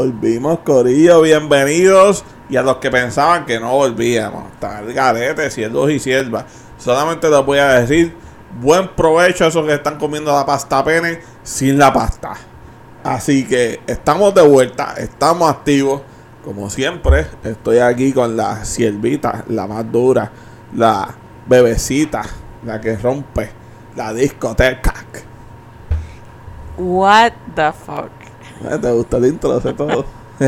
Volvimos, Corillo, bienvenidos. Y a los que pensaban que no volvíamos, el garete, siervos y siervas. Solamente les voy a decir, buen provecho a esos que están comiendo la pasta pene sin la pasta. Así que estamos de vuelta, estamos activos. Como siempre, estoy aquí con la siervita, la más dura, la bebecita, la que rompe la discoteca. What the fuck. Eh, ¿Te gusta el intro? Sé todo.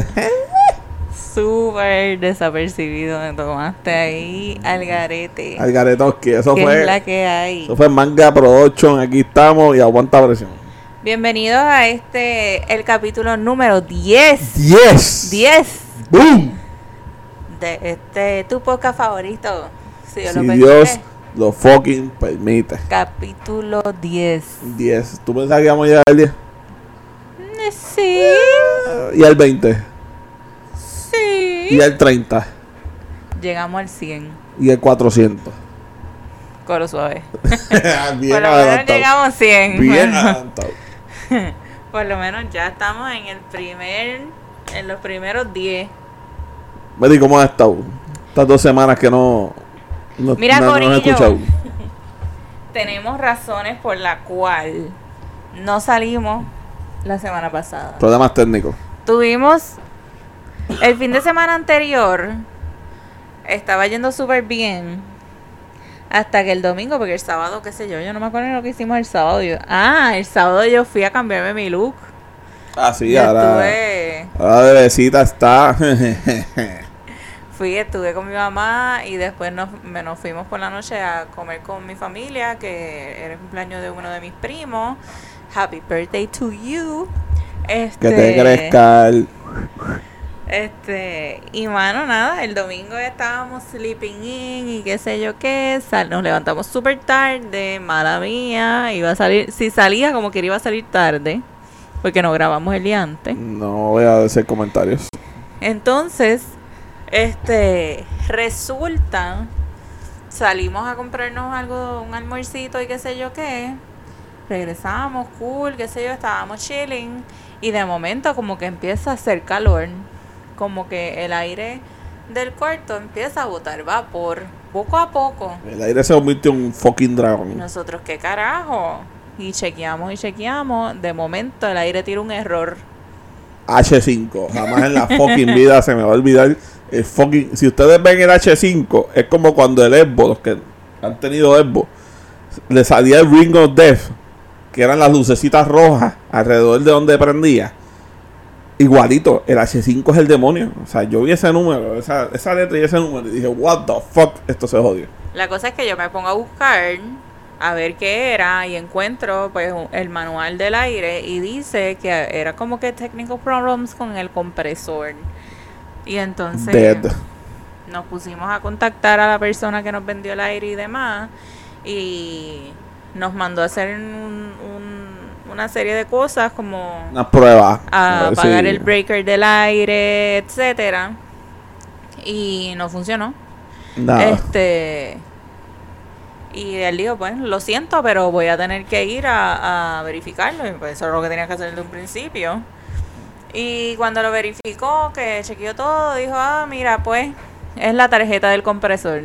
Súper desapercibido me tomaste ahí al garete. Al garetoski, eso ¿Qué es fue. la que hay? Eso fue Manga Production. Aquí estamos y aguanta presión. Bienvenidos a este, el capítulo número 10. 10. 10 ¡Boom! de este, tu podcast favorito. Si Dios Si lo Dios lo fucking permite. Capítulo 10. 10. ¿Tú pensabas que íbamos a llegar al 10? Eh, Sí, Y al 20. sí. Y al 30. Llegamos al 100. Y al 400. Coro suave. Bien Por lo menos llegamos a 100. Bien adelantado. Por lo menos ya estamos en el primer, en los primeros 10. Betty, ¿cómo has estado? Estas dos semanas que no. no Mira, no, no he Corillo. escuchado. Tenemos razones por la cual no salimos la semana pasada. Problemas técnicos. Tuvimos el fin de semana anterior estaba yendo súper bien hasta que el domingo, porque el sábado, qué sé yo, yo no me acuerdo lo que hicimos el sábado. Yo- ah, el sábado yo fui a cambiarme mi look. Ah, sí, Yo ahora. estuve, Ahora bebecita está. fui, estuve con mi mamá y después nos, me- nos fuimos por la noche a comer con mi familia, que era el cumpleaños de uno de mis primos. Happy birthday to you. Este, que te crezca el. Este, y mano, nada, el domingo estábamos sleeping in y qué sé yo qué, sal- nos levantamos súper tarde, mala mía, iba a salir, si salía como que iba a salir tarde, porque no grabamos el día antes. No voy a hacer comentarios. Entonces, este, resulta, salimos a comprarnos algo, un almuercito y qué sé yo qué, regresamos, cool, qué sé yo, estábamos chilling, y de momento como que empieza a hacer calor, como que el aire del cuarto empieza a botar vapor, poco a poco. El aire se convirtió en un fucking dragón. nosotros, ¿qué carajo? Y chequeamos y chequeamos, de momento el aire tira un error. H5. Jamás en la fucking vida se me va a olvidar el fucking. Si ustedes ven el H5, es como cuando el Xbox, los que han tenido Xbox, le salía el Ring of Death, que eran las lucecitas rojas alrededor de donde prendía. Igualito, el H5 es el demonio. O sea, yo vi ese número, esa, esa letra y ese número, y dije, what the fuck, esto se jodió. La cosa es que yo me pongo a buscar a ver qué era y encuentro pues el manual del aire y dice que era como que technical problems con el compresor. Y entonces Dead. nos pusimos a contactar a la persona que nos vendió el aire y demás y nos mandó a hacer un- un- una serie de cosas como Una prueba. a apagar el breaker del aire, etcétera. Y no funcionó. Nada. Este. Y él dijo, pues, lo siento, pero voy a tener que ir a, a verificarlo. Y pues eso es lo que tenía que hacer desde un principio. Y cuando lo verificó, que chequeó todo, dijo, ah, mira, pues, es la tarjeta del compresor.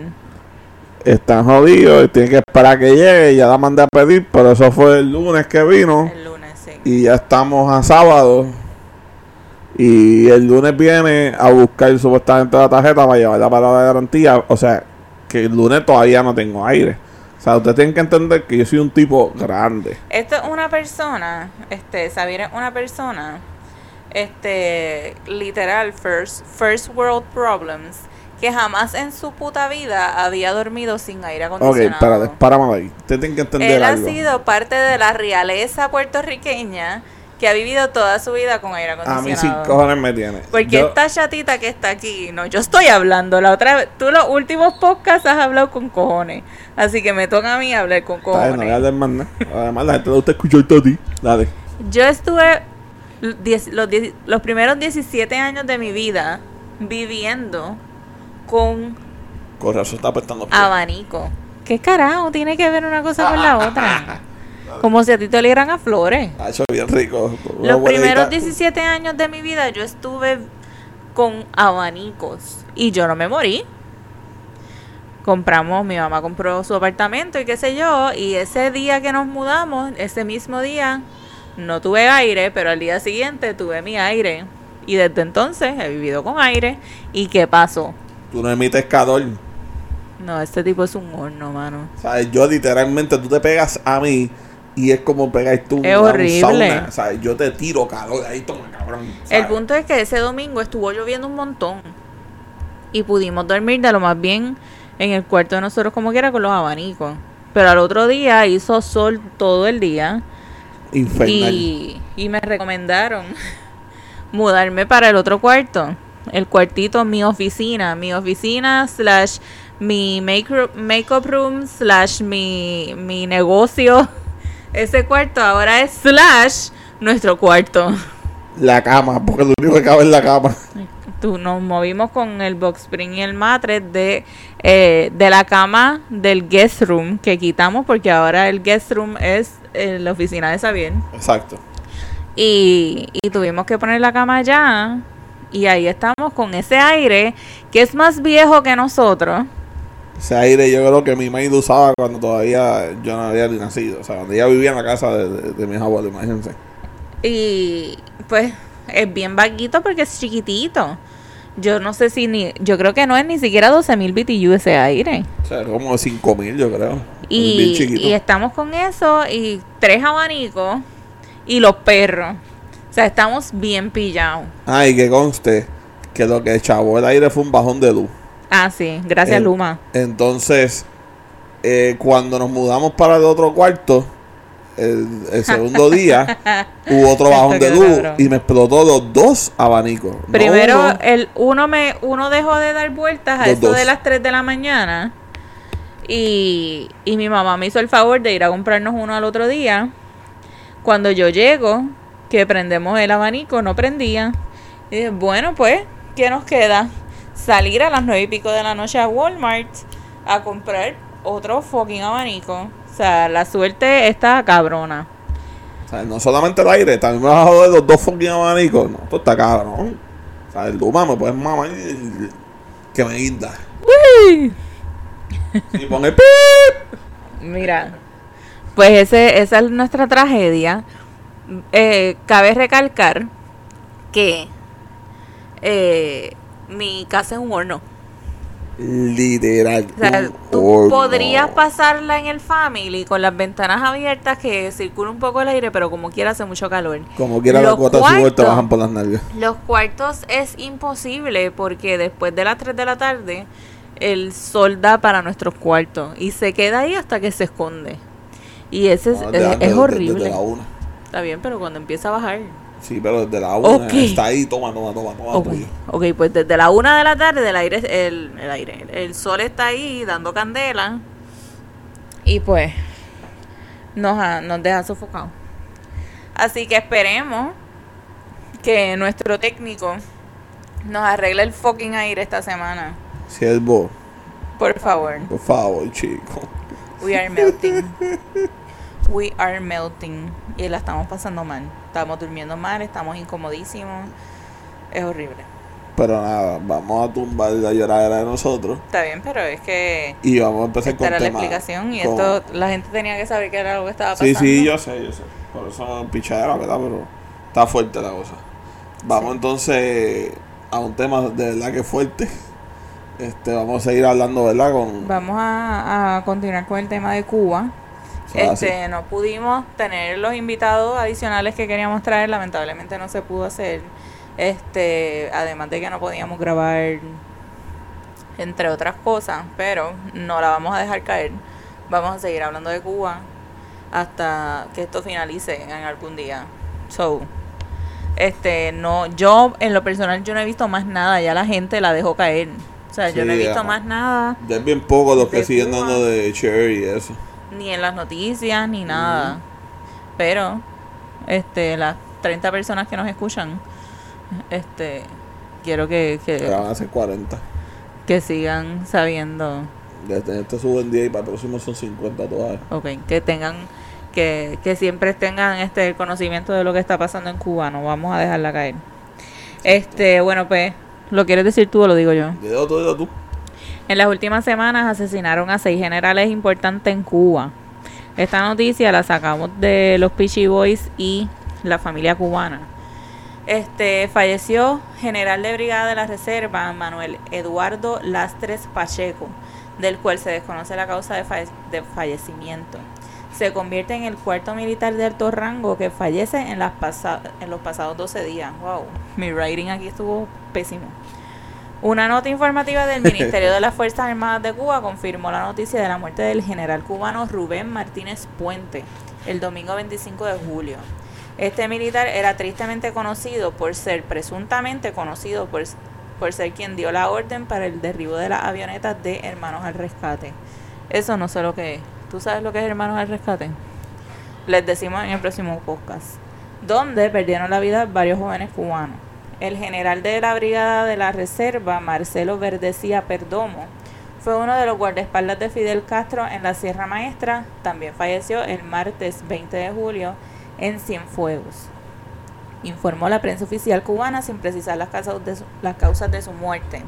Están jodidos, tienen que esperar que llegue. Ya la mandé a pedir, pero eso fue el lunes que vino. El lunes, sí. Y ya estamos a sábado. Y el lunes viene a buscar supuestamente la tarjeta para llevarla para la garantía. O sea, que el lunes todavía no tengo aire. O sea, ustedes tienen que entender que yo soy un tipo grande. Esto es una persona, este, Xavier es una persona, este, literal, first, first world problems, que jamás en su puta vida había dormido sin aire Ok, acondicionado. espérate, párame ahí. Ustedes tienen que entender Él ha sido parte de la realeza puertorriqueña que ha vivido toda su vida con aire A mí acondicionado. sin cojones me tiene. Porque Yo- esta chatita que está aquí, no, yo estoy hablando. La otra vez, tú los últimos podcasts has hablado con cojones. Así que me toca a mí hablar con bien, no voy a cojones. hablar más nada. Además, la gente le gusta escucharte a ti. Dale. Yo estuve l- diez- los, diez- los primeros 17 años de mi vida viviendo con Con razón está apretando. abanico. ¿Qué carajo tiene que ver una cosa con la otra? Como si a ti te olieran a flores. Ha hecho bien rico. Una Los primeros guita- 17 años de mi vida yo estuve con abanicos y yo no me morí. Compramos, mi mamá compró su apartamento y qué sé yo, y ese día que nos mudamos, ese mismo día, no tuve aire, pero al día siguiente tuve mi aire. Y desde entonces he vivido con aire. ¿Y qué pasó? Tú no emites calor. No, este tipo es un horno, mano. ¿Sabes? Yo literalmente, tú te pegas a mí y es como pegar tú Es horrible. sauna. ¿Sabes? Yo te tiro calor ahí, toma cabrón. El punto es que ese domingo estuvo lloviendo un montón. Y pudimos dormir de lo más bien en el cuarto de nosotros como quiera con los abanicos. Pero al otro día hizo sol todo el día. Infernal. Y, y me recomendaron mudarme para el otro cuarto. El cuartito, mi oficina. Mi oficina slash mi make- makeup room slash mi, mi negocio. Ese cuarto ahora es slash nuestro cuarto. La cama, porque lo único que cabe es la cama. Tú, nos movimos con el box spring y el matres de, eh, de la cama del guest room que quitamos porque ahora el guest room es eh, la oficina de Xavier. Exacto. Y, y tuvimos que poner la cama allá. Y ahí estamos con ese aire que es más viejo que nosotros. Ese aire yo creo que mi maid usaba cuando todavía yo no había ni nacido. O sea, cuando ella vivía en la casa de, de- de mis abuelos, imagínense. Y pues es bien vaguito porque es chiquitito. Yo no sé si ni. Yo creo que no es ni siquiera 12.000 BTU ese aire. O sea, como 5 mil yo creo. Es bien y estamos con eso y tres abanicos y los perros. Sea, estamos bien pillados. Ah, y que conste que lo que chavó el aire fue un bajón de luz. Ah, sí, gracias Luma. Entonces, eh, cuando nos mudamos para el otro cuarto, el, el segundo día, hubo otro bajón de luz cabrón. y me explotó los dos abanicos. No Primero, uno. el uno me uno dejó de dar vueltas a eso dos. de las 3 de la mañana. Y, y mi mamá me hizo el favor de ir a comprarnos uno al otro día. Cuando yo llego, que prendemos el abanico, no prendía. Y dije, bueno, pues, ¿qué nos queda? Salir a las nueve y pico de la noche a Walmart a comprar otro fucking abanico. O sea, la suerte está cabrona. O sea, no solamente el aire, también me vas a joder los dos fucking abanicos. No, esto está cabrón. O sea, el Luma me puedes mamar que me guinda. Y pone pip. Mira, pues ese, esa es nuestra tragedia. Eh, cabe recalcar que eh, mi casa es un horno. Literal. O sea, tú horno. podrías pasarla en el family con las ventanas abiertas que circula un poco el aire, pero como quiera hace mucho calor. Como quiera Los de sudor te cuartos. bajan por las nalgas. Los cuartos es imposible porque después de las 3 de la tarde el sol da para nuestros cuartos y se queda ahí hasta que se esconde. Y ese es, desde- horrible. Desde la una. Está bien, pero cuando empieza a bajar. Sí, pero desde la una Ok. está ahí, toma, toma, toma, toma. Ok, tuyo. ok, pues desde la una de la tarde el aire, el, el aire, el sol está ahí dando candela y pues nos, ha- nos deja sofocados. Así que esperemos que nuestro técnico nos arregle el fucking aire esta semana. Siervo, Por favor. por favor, chico. We are melting. We are melting. Y la estamos pasando mal. Estamos durmiendo mal, estamos incomodísimos. Es horrible. Pero nada, vamos a tumbar la lloradera de nosotros Está bien, pero es que y vamos a empezar con era la explicación y con- esto la gente tenía que saber que era lo que estaba Sí, pasando. sí, yo sé, yo sé. Por eso pichadera, ¿verdad? Pero está fuerte la cosa. Vamos Sí. entonces a un tema de verdad que fuerte. Este, vamos a seguir hablando, ¿verdad? Con Vamos a, a continuar con el tema de Cuba. Este, no pudimos tener los invitados adicionales que queríamos traer, lamentablemente no se pudo hacer. Este, además de que no podíamos grabar entre otras cosas, pero no la vamos a dejar caer. Vamos a seguir hablando de Cuba hasta que esto finalice en algún día. So, este, no, yo en lo personal yo no he visto más nada, ya la gente la dejó caer. O sea, yo no he visto más nada Ya es bien poco los que siguen dando de Cherry y eso. Ni en las noticias ni nada. Pero este las 30 personas que nos escuchan este quiero que Que que, van a ser 40. que sigan sabiendo, Desde este suben 10 y para el próximo son 50 todavía. ok, que tengan que, que siempre tengan este conocimiento de lo que está pasando en Cuba. No vamos a dejarla caer. Este, bueno, pues, ¿lo quieres decir tú o lo digo yo? Tú. En las últimas semanas asesinaron a seis generales importantes en Cuba. Esta noticia la sacamos de los Peachy Boys y la familia cubana. Este falleció general de brigada de la reserva Manuel Eduardo Lastres Pacheco, del cual se desconoce la causa de, falle- de fallecimiento. Se convierte en el cuarto militar de alto rango que fallece en, las en los pasados 12 días. Wow, mi writing aquí estuvo pésimo. Una nota informativa del Ministerio de las Fuerzas Armadas de Cuba confirmó la noticia de la muerte del general cubano Rubén Martínez Puente el domingo 25 de julio. Este militar era tristemente conocido por ser, presuntamente conocido por, por ser quien dio la orden para el derribo de las avionetas de Hermanos al Rescate. Eso no sé lo que es. ¿Tú sabes lo que es Hermanos al Rescate? Les decimos en el próximo podcast. Donde perdieron la vida varios jóvenes cubanos. El general de la Brigada de la Reserva, Marcelo Verdecía Perdomo, fue uno de los guardaespaldas de Fidel Castro en la Sierra Maestra. También falleció el martes 20 de julio en Cienfuegos. Informó la prensa oficial cubana sin precisar las causas de su, las causas de su muerte.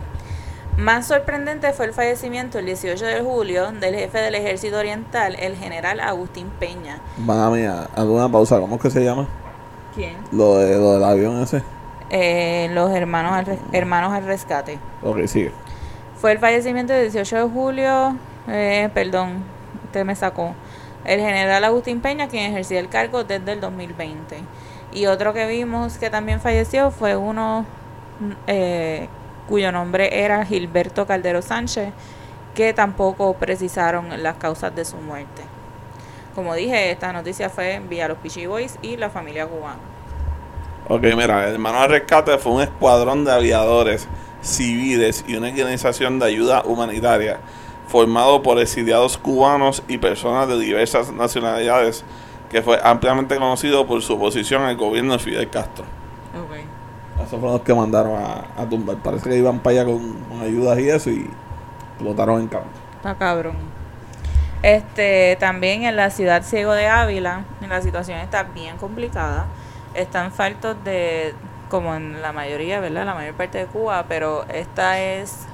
Más sorprendente fue el fallecimiento el 18 de julio del jefe del Ejército Oriental, el general Agustín Peña. Mala mía, alguna pausa, ¿cómo es que se llama? ¿Quién? Lo, de, lo del avión ese. Eh, los hermanos al, hermanos al rescate. Ok, sigue. Fue el fallecimiento del 18 de julio, eh, perdón, usted me sacó, el general Agustín Peña, quien ejercía el cargo desde el 2020. Y otro que vimos que también falleció fue uno mm, eh, cuyo nombre era Gilberto Caldero Sánchez, que tampoco precisaron las causas de su muerte. Como dije, esta noticia fue vía los Pichi Boys y la familia cubana. Ok, mira, el Hermano al Rescate fue un escuadrón de aviadores civiles y una organización de ayuda humanitaria formado por exiliados cubanos y personas de diversas nacionalidades que fue ampliamente conocido por su oposición al gobierno de Fidel Castro. Esos fueron los que mandaron a, a tumbar. Parece que iban para allá con, con ayudas y eso y explotaron en campo. Está cabrón. Este, también en la ciudad ciego de Ávila, la situación está bien complicada. Están faltos de, como en la mayoría, ¿verdad? La mayor parte de Cuba, pero esta es,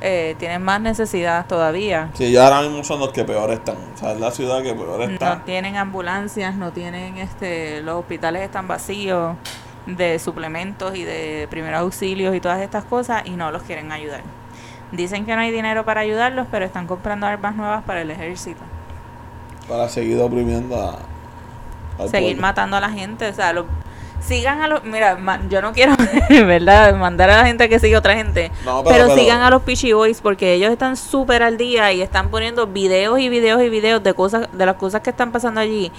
eh, tienen más necesidad todavía. Sí, ellos ahora mismo son los que peor están. O sea, es la ciudad que peor está. No tienen ambulancias, no tienen, este, los hospitales están vacíos de suplementos y de primeros auxilios y todas estas cosas y no los quieren ayudar. Dicen que no hay dinero para ayudarlos, pero están comprando armas nuevas para el ejército. Para seguir oprimiendo a, al Seguir pueblo. matando a la gente, o sea, lo- sigan a los, mira, yo no quiero, ¿verdad? Mandar a la gente que siga a otra gente, No, pero, pero- pero- sigan a los Pichi Boys porque ellos están súper al día y están poniendo videos y videos y videos de cosas, de las cosas que están pasando allí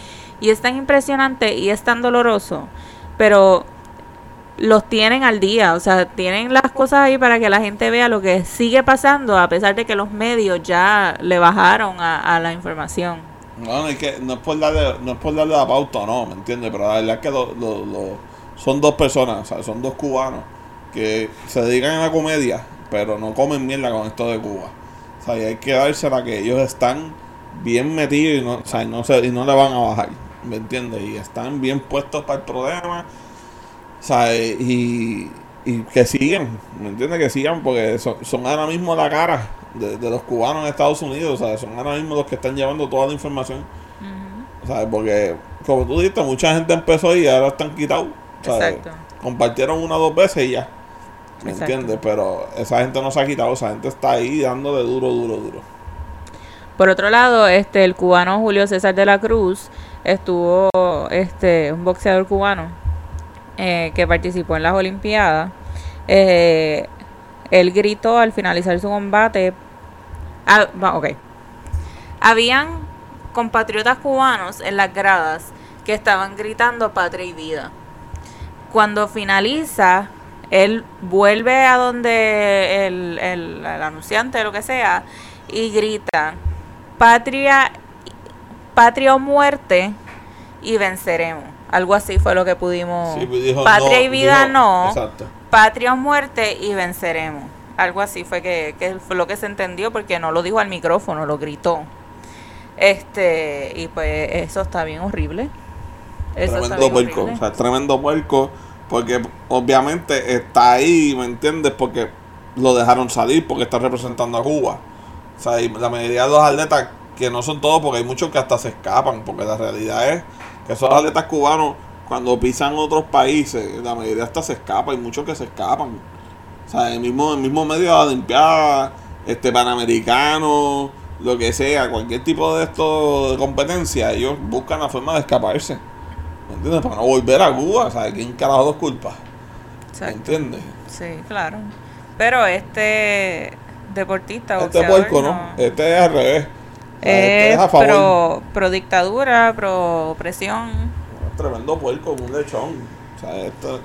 y es tan impresionante y es tan doloroso, pero los tienen al día, o sea, tienen las cosas ahí para que la gente vea lo que sigue pasando a pesar de que los medios ya le bajaron a, a la información. No, no, es que no es por darle, no es por darle la pauta, no, ¿me entiendes? Pero la verdad es que son dos personas, son dos cubanos que se dedican a la comedia, pero no comen mierda con esto de Cuba. O sea, y hay que dársela que ellos están bien metidos y no, o sea, y no, se, y no le van a bajar, ¿me entiendes? Y están bien puestos para el problema, o sea, y, y que sigan, ¿me entiendes? Que sigan porque son, son ahora mismo la cara de, de los cubanos en Estados Unidos, o sea, son ahora mismo los que están llevando toda la información. ¿Sabes? Porque, como tú dijiste, mucha gente empezó y ahora están quitados. ¿sabes? Exacto. Compartieron una o dos veces y ya. ¿Me Exacto. entiendes? Pero esa gente no se ha quitado, esa gente está ahí dándole duro, duro, duro. Por otro lado, este el cubano Julio César de la Cruz estuvo este un boxeador cubano eh, que participó en las Olimpiadas. Eh, él gritó al finalizar su combate. Ah, ok. Habían compatriotas cubanos en las gradas que estaban gritando patria y vida. Cuando finaliza, él vuelve a donde el, el, el anunciante, lo que sea, y grita, patria, patria o muerte, y venceremos. Algo así fue lo que pudimos. Sí, pues dijo, patria no, y vida dijo- no, Exacto. patria o muerte y venceremos. Algo así fue que, que fue lo que se entendió porque no lo dijo al micrófono, lo gritó. Este, y pues eso está bien horrible. Eso tremendo puerco. O sea, tremendo puerco. Porque obviamente está ahí, ¿me entiendes? Porque lo dejaron salir porque está representando a Cuba. O sea, y la mayoría de los atletas, que no son todos, porque hay muchos que hasta se escapan. Porque la realidad es que esos atletas cubanos, cuando pisan otros países, la mayoría hasta se escapa. Hay muchos que se escapan. O sea, el mismo, el mismo medio de la Olimpiada, este Panamericano, lo que sea, cualquier tipo de esto de competencia, ellos buscan la forma de escaparse. ¿Me entiendes? Para no volver a Cuba, ¿sabes? ¿Quién carajo los culpa? ¿Me entiendes? Sí, claro. Pero este deportista, Este boxeador, puerco, ¿no? Este es al revés. Es a favor. pro, pro dictadura, pro opresión. Tremendo puerco, un lechón. O sea, esto...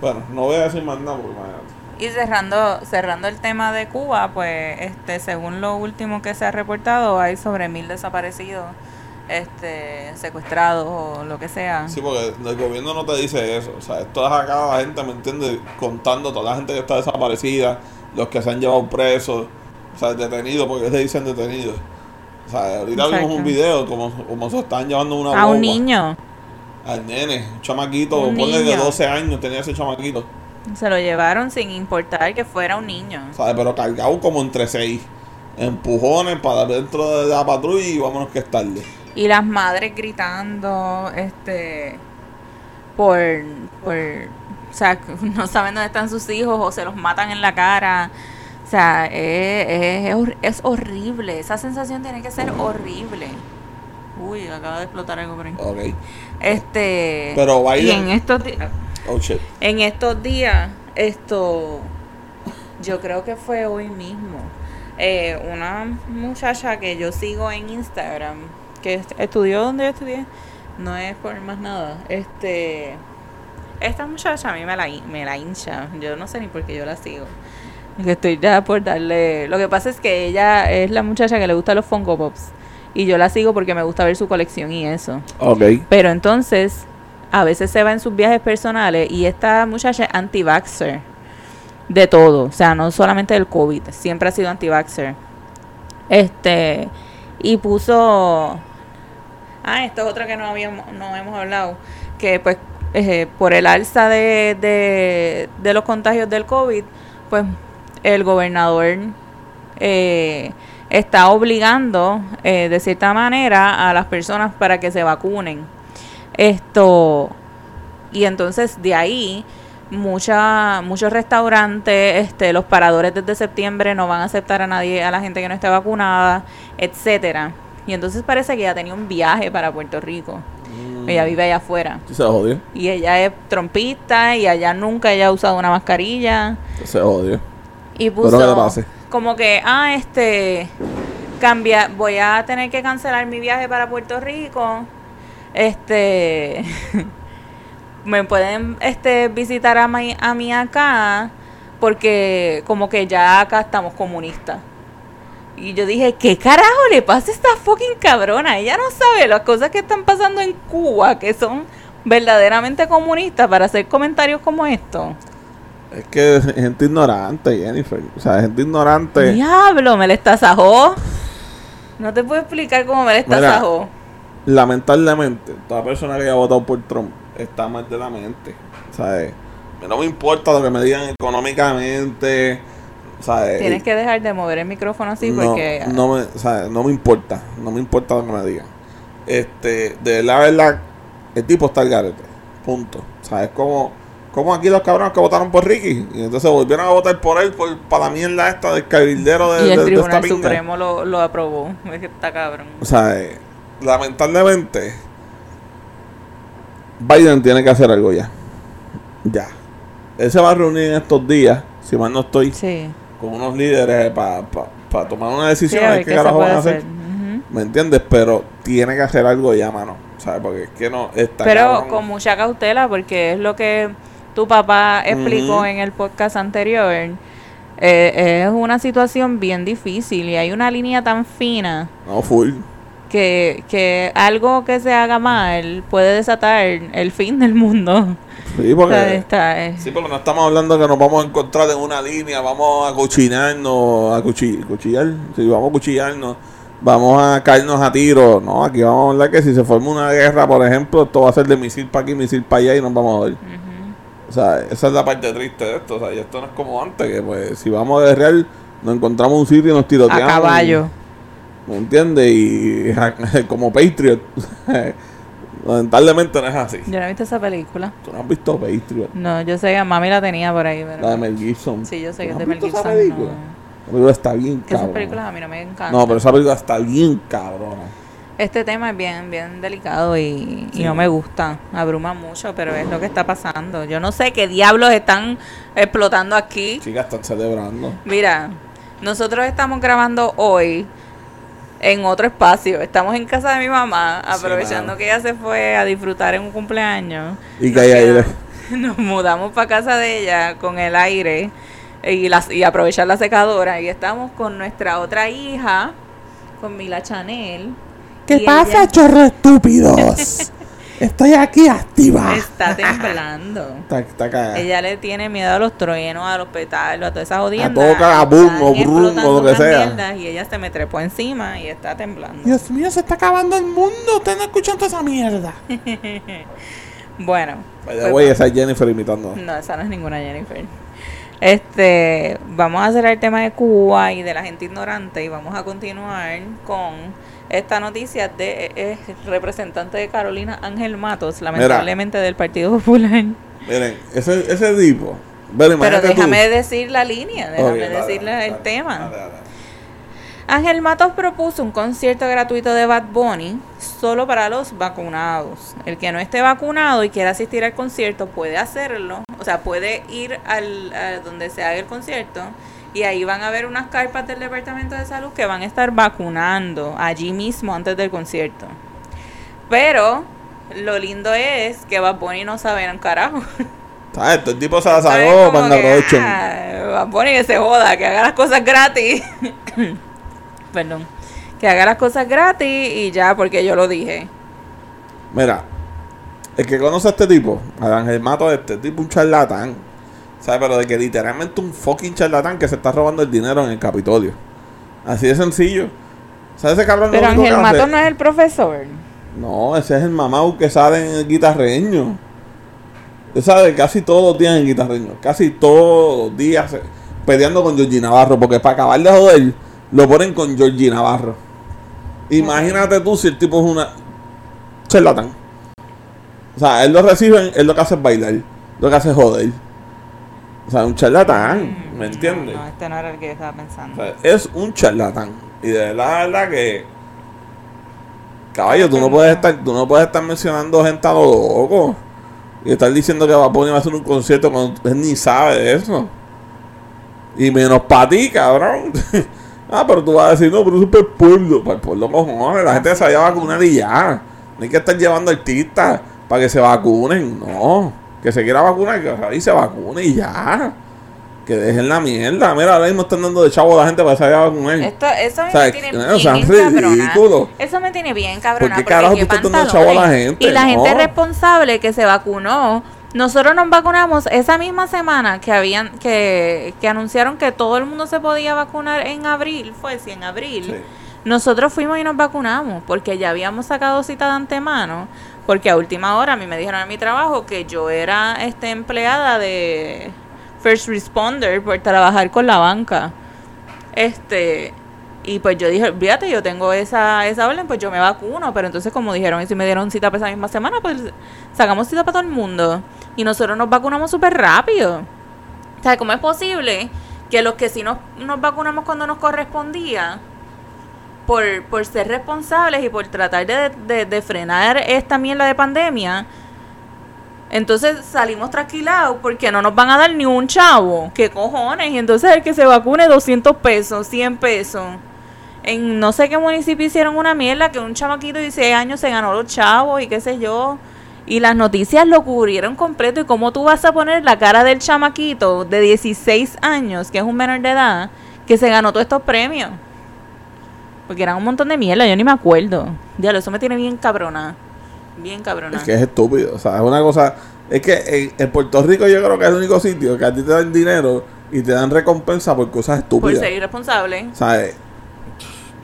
Bueno, no voy a decir más nada porque imagínate. Y cerrando, cerrando el tema de Cuba, pues, este, según lo último que se ha reportado, hay sobre mil desaparecidos, este, secuestrados o lo que sea. Sí, porque el gobierno no te dice eso. O sea, esto es acá la gente, ¿me entiendes? Contando toda la gente que está desaparecida, los que se han llevado presos, o sea, detenidos, porque se dicen detenidos. O sea, ahorita vimos un video como, como se están llevando una A un niño Al nene, un chamaquito, Un ponle de niño. 12 años tenía ese chamaquito. se lo llevaron sin importar que fuera un niño. ¿Sabes? Pero cargado como entre seis. Empujones para dentro de la patrulla y vámonos que es tarde. Y las madres gritando, este, por, por, o sea, no saben dónde están sus hijos o se los matan en la cara. O sea, es, es, es horrible. Esa sensación tiene que ser horrible. Uy, acaba de explotar algo por ahí. Ok. Este, Pero y Biden- en estos días, Oh shit. en estos días, esto, yo creo que fue hoy mismo, eh, una muchacha que yo sigo en Instagram, que est- estudió donde yo estudié, no es por más nada, este, esta muchacha a mí me la, me la hincha, yo no sé ni por qué yo la sigo. Que estoy ya por darle. Lo que pasa es que ella es la muchacha que le gusta los Funko Pops. Y yo la sigo porque me gusta ver su colección y eso. Ok. Pero entonces, a veces se va en sus viajes personales y esta muchacha es anti-vaxxer de todo, o sea, no solamente del COVID, siempre ha sido anti-vaxxer. Este, y puso, ah, esto es otra que no habíamos, no hemos hablado, que pues eh, por el alza de, de, de los contagios del COVID, pues el gobernador eh, está obligando eh, de cierta manera a las personas para que se vacunen. Esto, y entonces de ahí mucha, muchos restaurantes, este, los paradores desde septiembre no van a aceptar a nadie, a la gente que no esté vacunada, etcétera. Y entonces parece que ella tenía un viaje para Puerto Rico. Mm. Ella vive allá afuera. Se jodió. Y ella es trompista y allá nunca ella ha usado una mascarilla. Se jodió. Y puso que como que, ah, este, cambia, voy a tener que cancelar mi viaje para Puerto Rico. Este, me pueden este visitar a mí, a mí acá porque como que ya acá estamos comunistas. Y yo dije, ¿qué carajo le pasa a esta fucking cabrona? Ella no sabe las cosas que están pasando en Cuba, que son verdaderamente comunistas, para hacer comentarios como estos. Es que es gente ignorante, Jennifer. O sea, gente ignorante. Diablo, me le estasajó. No te puedo explicar cómo me le Mira. estasajó. Lamentablemente, toda persona que haya votado por Trump está mal de la mente. ¿Sabes? No me importa lo que me digan económicamente. ¿Sabes? Tienes que dejar de mover el micrófono así no, porque... no me, ¿sabes? no me importa. No me importa lo que me digan. Este, de la verdad, el tipo está al garete. Punto. ¿Sabes? Como, como aquí los cabrones que votaron por Ricky. Y entonces volvieron a votar por él por, para la mierda esta del cabildero de, y el de Tribunal. Supremo lo, lo aprobó. Es que está cabrón. O sea, eh, lamentablemente, Biden tiene que hacer algo ya. Ya. Él se va a reunir en estos días, si mal no estoy, Sí. con unos líderes para tomar una Sí, decisión a de ver qué qué carajo van a hacer. ¿Me entiendes? Pero tiene que hacer algo ya, mano. ¿Sabes? Porque es que no está Pero cabrón. con mucha cautela porque es lo que tu papá explicó en el podcast anterior. Eh, es una situación bien difícil y hay una línea tan fina No, full. que, que algo que se haga mal puede desatar el fin del mundo. Sí, O porque... sea, está, eh, Sí, porque no estamos hablando que nos vamos a encontrar en una línea, vamos a cuchinarnos, a cuchillar, cuchillar, sí, vamos a cuchillarnos vamos a caernos a tiro. No, aquí vamos a hablar que si se forma una guerra, por ejemplo, esto va a ser de misil para aquí, misil para allá y nos vamos a ver. O sea, esa es la parte triste de esto. O sea, y esto no es como antes, que pues si vamos a guerrear, nos encontramos un sitio y nos A tiroteamos. caballo. ¿Me entiendes? Y como Patriot. Lamentablemente no es así. Yo no he visto esa película. Tú no has visto Patriot. No, yo sé que mami la tenía por ahí, pero... La de Mel Gibson. Sí, yo sé ¿Tú que es de Mel visto esa Gibson. película? no. La película está bien Que esas cabrona. películas a mí no me encantan. No, pero esa película está bien cabrona. Este tema es bien, bien delicado y, no me gusta. Abruma mucho, pero es lo que está pasando. Yo no sé qué diablos están explotando aquí. Chicas, están celebrando. Mira, nosotros estamos grabando hoy en otro espacio. Estamos en casa de mi mamá, aprovechando que ella se fue a disfrutar en un cumpleaños. Y que hay aire. Nos mudamos para casa de ella con el aire y, las, y aprovechar la secadora. Y estamos con nuestra otra hija, con Mila Chanel. ¿Qué Y pasa, ella chorro estúpidos? Estoy aquí activa. Está temblando. Está, está cagada. Ella le tiene miedo a los truenos, a los petardos, a todas esas jodiendas. todo cagabum o brum o lo que sea. Y ella se me trepó encima y está temblando. Dios mío, se está acabando el mundo. Ustedes no escuchan toda esa mierda. Bueno. Vaya, pues esa es Jennifer imitando. No, esa no es ninguna Jennifer. Este, vamos a hacer el tema de Cuba y de la gente ignorante y vamos a continuar con esta noticia de eh, representante de Carolina Ángel Matos, lamentablemente del Partido Popular. Miren, ese, ese tipo. Pero, Pero imagínate tú. déjame decir la línea, déjame Ok, dale, decirle dale, el dale, tema. dale, dale. Ángel Matos propuso un concierto gratuito de Bad Bunny solo para los vacunados. El que no esté vacunado y quiera asistir al concierto puede hacerlo, o sea, puede ir al a donde se haga el concierto y ahí van a ver unas carpas del Departamento de Salud que van a estar vacunando allí mismo antes del concierto. Pero lo lindo es que Bad Bunny no sabe un carajo. ¿Sabes? Este tipo se la sacó aprovechen. ah, Bad Bunny que se joda, que haga las cosas gratis. Perdón. Que haga las cosas gratis y ya, porque yo lo dije. Mira, el que conoce a este tipo, a Ángel Mato, este tipo un charlatán. ¿Sabes? Pero de que literalmente un fucking charlatán que se está robando el dinero en el Capitolio. Así de sencillo. ¿Sabes ese cabrón? Pero Ángel Mato no es el profesor. No, ese es el mamau que sale en el guitarreño. Usted sabe, casi todos los días en el guitarreño. Casi todos los días eh, peleando con Georgie Navarro. Porque para acabar de joder, lo ponen con Georgie Navarro. Imagínate tú si el tipo es una charlatán. O sea, él lo recibe, él lo que hace es bailar. Lo que hace es joder. O sea, un charlatán. ¿Me entiendes? No, este no era el que yo estaba O pensando. sea, es un charlatán. Y de verdad, verdad que. Caballo, tú no puedes estar, tú no puedes estar mencionando gente a lo loco. Y estar diciendo que va a poner a hacer un concierto cuando él ni sabe de eso. Y menos para ti, cabrón. ah, pero tú vas a decir, no, pero eso es para el pueblo. Para el pueblo, cojones. La gente se vaya a vacunar y ya. No hay que estar llevando artistas para que se vacunen. No. Que se quiera vacunar, que ahí se vacune y ya. Que dejen la mierda. Mira, ahora mismo están dando de chavo a la gente para que se vaya a vacunar. Esto, eso O sea, me tiene bien o sea, ridículo. Eso me tiene bien cabrona. ¿Por qué porque carajo tú estás dando chavo a la gente? Y la gente responsable que se vacunó. Nosotros nos vacunamos esa misma semana que habían que, que anunciaron que todo el mundo se podía vacunar en abril, fue si en abril. Sí. Nosotros fuimos y nos vacunamos porque ya habíamos sacado cita de antemano, porque a última hora a mí me dijeron en mi trabajo que yo era este empleada de first responder por trabajar con la banca. Este, y pues yo dije, fíjate, yo tengo esa, esa orden, pues yo me vacuno. Pero entonces, como dijeron, y si me dieron cita para esa misma semana, pues sacamos cita para todo el mundo. Y nosotros nos vacunamos súper rápido. O ¿cómo es posible que los que sí nos, nos vacunamos cuando nos correspondía, por, por ser responsables y por tratar de, de- de frenar esta mierda de pandemia, entonces salimos tranquilados porque no nos van a dar ni un chavo. ¿Qué cojones? Y entonces el que se vacune 200 pesos, 100 pesos. En no sé qué municipio hicieron una mierda que un chamaquito de 16 años se ganó los chavos y qué sé yo. Y las noticias lo cubrieron completo. ¿Y cómo tú vas a poner la cara del chamaquito de 16 años, que es un menor de edad, que se ganó todos estos premios? Porque eran un montón de mierda, yo ni me acuerdo. Diablo, eso me tiene bien cabrona. Bien cabrona. Es que es estúpido. O sea, es una cosa. Es que en, en Puerto Rico yo creo que es el único sitio que a ti te dan dinero y te dan recompensa por cosas por estúpidas. ser irresponsable. O sea, eh,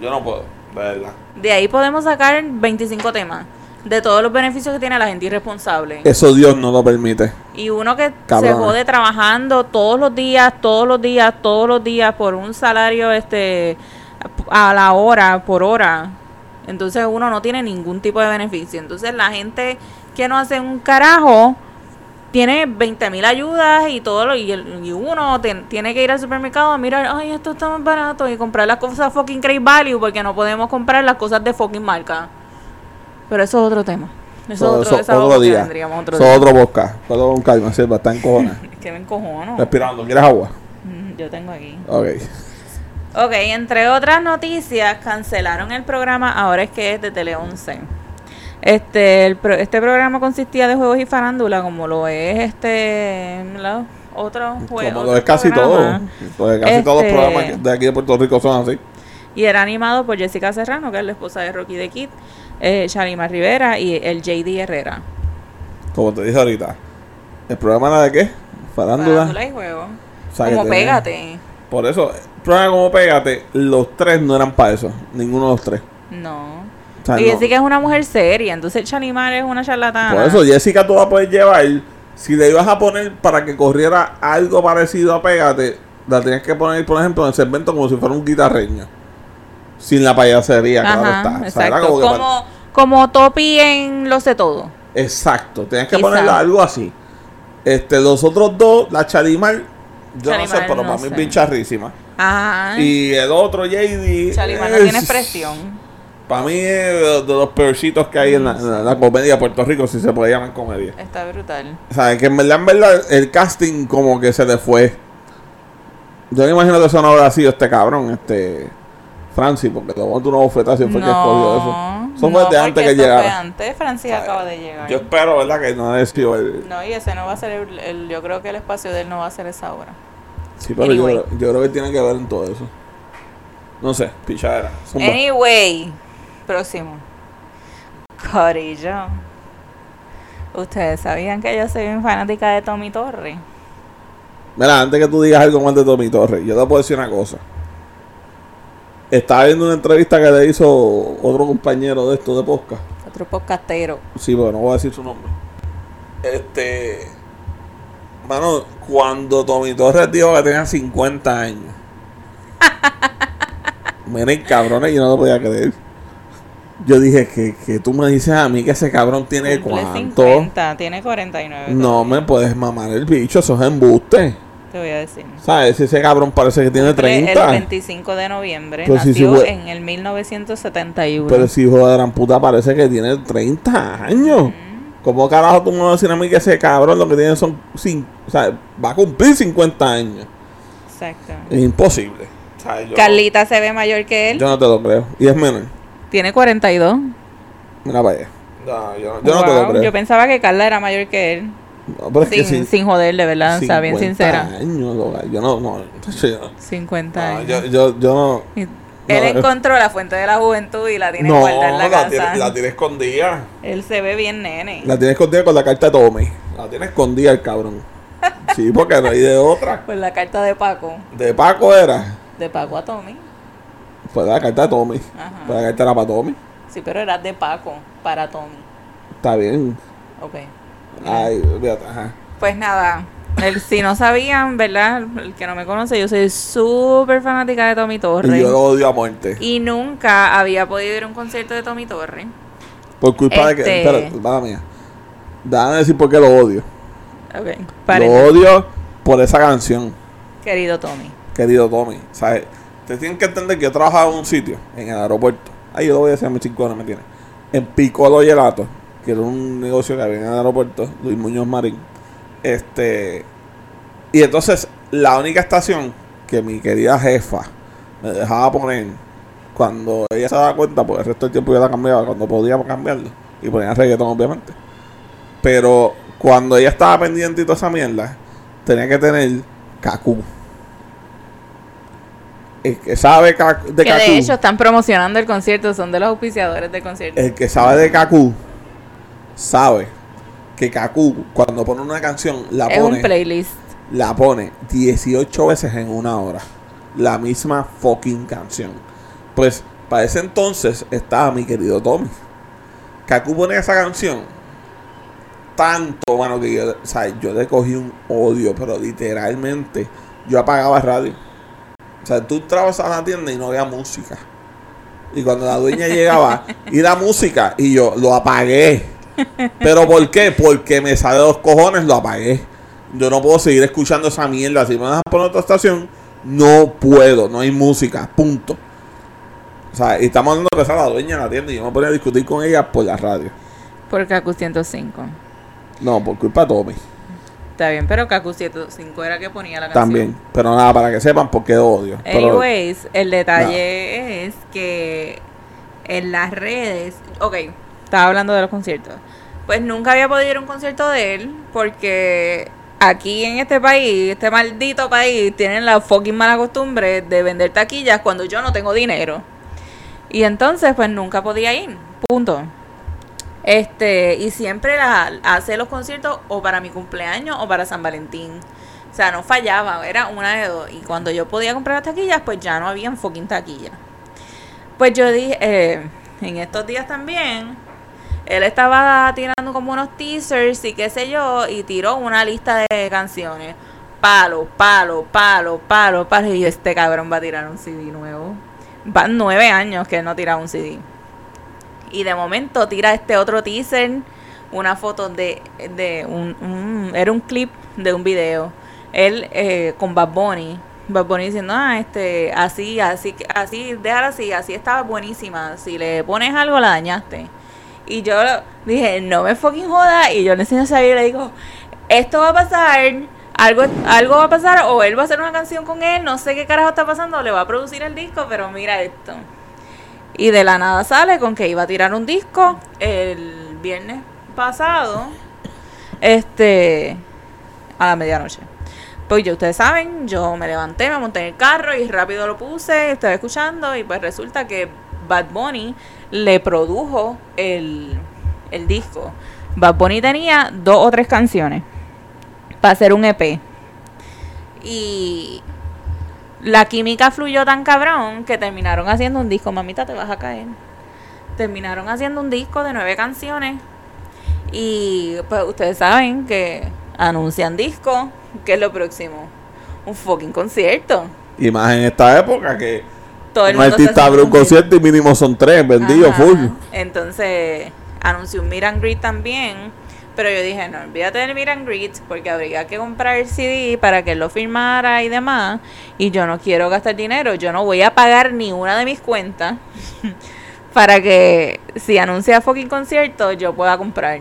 yo no puedo. De verdad. De ahí podemos sacar 25 temas. De todos los beneficios que tiene la gente irresponsable. Eso Dios no lo permite. Y uno que se Cabrón. jode trabajando todos los días, todos los días, todos los días por un salario este a la hora, por hora. Entonces uno no tiene ningún tipo de beneficio. Entonces la gente que no hace un carajo tiene 20 mil ayudas y todo lo, y, el- y uno tiene que ir al supermercado a mirar, ay, esto está más barato y comprar las cosas fucking Great Value porque no podemos comprar las cosas de fucking marca. Pero eso es otro tema. Eso es otro, eso- otro día. tendríamos otro Eso día. es otro podcast. Todo con calma, Silva, está en cojones. Es que me encojono. Respirando. ¿Quieres agua? Mm, Yo tengo aquí. Ok. Ok, entre otras noticias, cancelaron el programa, ahora es que es de Tele 11. Este, el este programa consistía de juegos y farándula, como lo es este la- otro juego. Como lo es casi todo. Pues casi todos los Este- programas de aquí de Puerto Rico son así. Y era animado por Jessica Serrano, que es la esposa de Rocky de Kid, eh, Shalima Rivera y el JD Herrera. Como te dije ahorita. ¿El programa era de qué? Farándula. Farándula y juegos. O sea, que Como Pégate. Por eso, el programa como Pégate, los tres no eran para eso. Ninguno de los tres. No. O sea, y no. Jessica es una mujer seria, entonces Shalimar es una charlatana. Por eso, Jessica, tú la puedes llevar. Si le ibas a poner para que corriera algo parecido a Pégate, la tienes que poner, por ejemplo, en el segmento como si fuera un guitarreño. Sin la payasería, claro Ajá, está. O sea, era exacto. como Como, como Topi en Lo sé todo. Exacto, tenías que Quizá. ponerle algo así. Este, los otros dos, la Chalimar, yo no sé, pero no para mí es sé. bien charrísima. Ajá. Y el otro, JD. Chalimar no es- tiene expresión. Para mí es de, los peorcitos que hay en la, en la- la comedia de Puerto Rico, si se puede llamar comedia. Está brutal. O sea, que en verdad, en verdad, el casting como que se le fue. Yo me imagino que eso no habrá sido este cabrón, este Francis, porque te una bofetada si fue que escogió eso. Eso fue no, de antes que eso fue llegara. antes. Francis O sea, acaba de llegar. Yo espero, ¿verdad? Que no haya sido el... No, y ese no va a ser el, el- Yo creo que el espacio de él no va a ser esa obra. Sí, pero yo, Anyway. creo- yo creo que tiene que ver en todo eso. No sé, pichadera. Zumba. Anyway, próximo. Corillo. Ustedes sabían que yo soy bien fanática de Tommy Torre. Mira, antes que tú digas algo más de Tommy Torres, yo te puedo decir una cosa. Estaba viendo una entrevista que le hizo otro compañero de esto de podcast. Otro podcastero. Sí, pero no voy a decir su nombre. Este. Mano, cuando Tommy Torres dijo que tenía 50 años. Miren, cabrones, yo no lo podía creer. Yo dije que, que tú me dices a mí que ese cabrón tiene cuánto. 50, tiene 49. No me puedes mamar el bicho, eso es embuste. Te voy a decir. ¿Sabes? Ese cabrón parece que tiene Cumple 30. El 25 de noviembre. Sí, nació sí, fue- en el 1971. Pero ese hijo de gran puta parece que tiene 30 años. ¿Cómo carajo tú me vas a decir a mí que ese cabrón lo que tiene son... cin- o sea, va a cumplir 50 años? Exacto. Es imposible. O sea, yo, Carlita se ve mayor que él. yo no te lo creo. Y es menor. Tiene 42. Mira para allá. No, yo, yo no te lo Wow, creo. Yo pensaba que Carla era mayor que él. Es que Sin, sin joder, de verdad. O sea, bien 50 sincera. años, yo no... no, yo, 50 no, años. yo, yo, yo no... Y no, él eh. encontró la fuente de la juventud y la tiene No, guardada en la, la, casa. tiene, la tiene escondida. Él se ve bien nene. La tiene escondida con la carta de Tommy. La tiene escondida el cabrón. Sí, porque no hay de otra. Pues la carta de Paco. De Paco era. De Paco a Tommy. Pues la carta de Tommy. Ajá. Pues la carta era para Tommy. Sí, pero era de Paco para Tommy. Está bien. Ok. Ay, ajá. Pues nada. El, si no sabían, ¿verdad? El que no me conoce, yo soy súper fanática de Tommy Y Torres. yo lo odio a muerte. Y nunca había podido ir a un concierto de Tommy Torres. Por culpa de que. Este- Espera, mala mía. Déjame decir por qué lo odio. Ok. Lo odio por esa canción, Querido Tommy. querido Tommy. ¿Sabes? Te tienen que entender que yo trabajaba en un sitio, en el aeropuerto. Ahí yo lo voy a decir a mis chingones, ¿me tiene? En Piccolo Gelato, que era un negocio que había en el aeropuerto, Luis Muñoz Marín. Este. Y entonces, la única estación que mi querida jefa me dejaba poner cuando ella se daba cuenta, porque el resto del tiempo yo la cambiaba cuando podíamos cambiarlo. Y ponía reggaetón, obviamente. Pero cuando ella estaba pendiente y toda esa mierda, tenía que tener Kaku. El que sabe de que Kaku. de hecho están promocionando el concierto, son de los auspiciadores del concierto. El que sabe de Kaku sabe que Kaku, cuando pone una canción, la es un pone, playlist. la pone 18 veces en una hora. La misma fucking canción. Pues Para ese entonces estaba mi querido Tommy. Kaku pone esa canción. Tanto, mano, que yo, o sea, yo le cogí un odio, pero literalmente yo apagaba radio. O sea, tú entrabas a la tienda y no había música. Y cuando la dueña llegaba, y la música, y yo lo apagué. ¿Pero por qué? Porque me sale de los cojones, lo apagué. Yo no puedo seguir escuchando esa mierda. Si me vas a poner otra estación, no puedo, no hay música, punto. O sea, y estamos hablando de que la dueña de la tienda y yo me ponía a discutir con ella por la radio. Por Kaku 105. No, por culpa de Tommy. Está bien, pero Kaku 105 era que ponía la canción. También. Pero nada, para que sepan por qué odio. Pero, Anyways, el detalle es que en las redes, ok, estaba hablando de los conciertos. Pues nunca había podido ir a un concierto de él porque aquí en este país, este maldito país, tienen la fucking mala costumbre de vender taquillas cuando yo no tengo dinero. Y entonces, pues nunca podía ir. Punto. Este, y siempre la, hace los conciertos o para mi cumpleaños o para San Valentín. O sea, no fallaba, era una de dos. Y cuando yo podía comprar las taquillas, pues ya no habían fucking taquillas. Pues yo dije, eh, en estos días también, él estaba tirando como unos teasers y qué sé yo, y tiró una lista de canciones. Palo, palo, palo, palo, palo. Y este cabrón va a tirar un CD nuevo. Van nueve años que él no tira un CD. Y de momento tira este otro teaser, una foto de, de un, un- era un clip de un video. Él eh, con Bad Bunny. Bad Bunny diciendo, ah, este, así, así, así, déjala así, así estaba buenísima. Si le pones algo, la dañaste. Y yo dije, no me fucking joda. Y yo le enseño a salir y le digo, esto va a pasar, algo, algo va a pasar, o él va a hacer una canción con él, no sé qué carajo está pasando, le va a producir el disco, pero mira esto. Y de la nada sale con que iba a tirar un disco el viernes pasado, este, a la medianoche. Pues yo, ustedes saben, yo me levanté, me monté en el carro y rápido lo puse, estaba escuchando y pues resulta que Bad Bunny le produjo el, el disco. Bad Bunny tenía dos o tres canciones para hacer un EP. Y la química fluyó tan cabrón que terminaron haciendo un disco. Mamita, te vas a caer. Terminaron haciendo un disco de nueve canciones. Y pues ustedes saben que anuncian disco. ¿Qué es lo próximo? Un fucking concierto. y más en esta época que Todo el un mundo artista abre un concierto y mínimo son tres vendidos Ajá. full. Entonces, anunció un meet and greet también. Pero yo dije, no, olvídate del meet and greet porque habría que comprar el CD para que él lo firmara y demás. Y yo no quiero gastar dinero. Yo no voy a pagar ni una de mis cuentas para que si anuncia fucking concierto yo pueda comprar.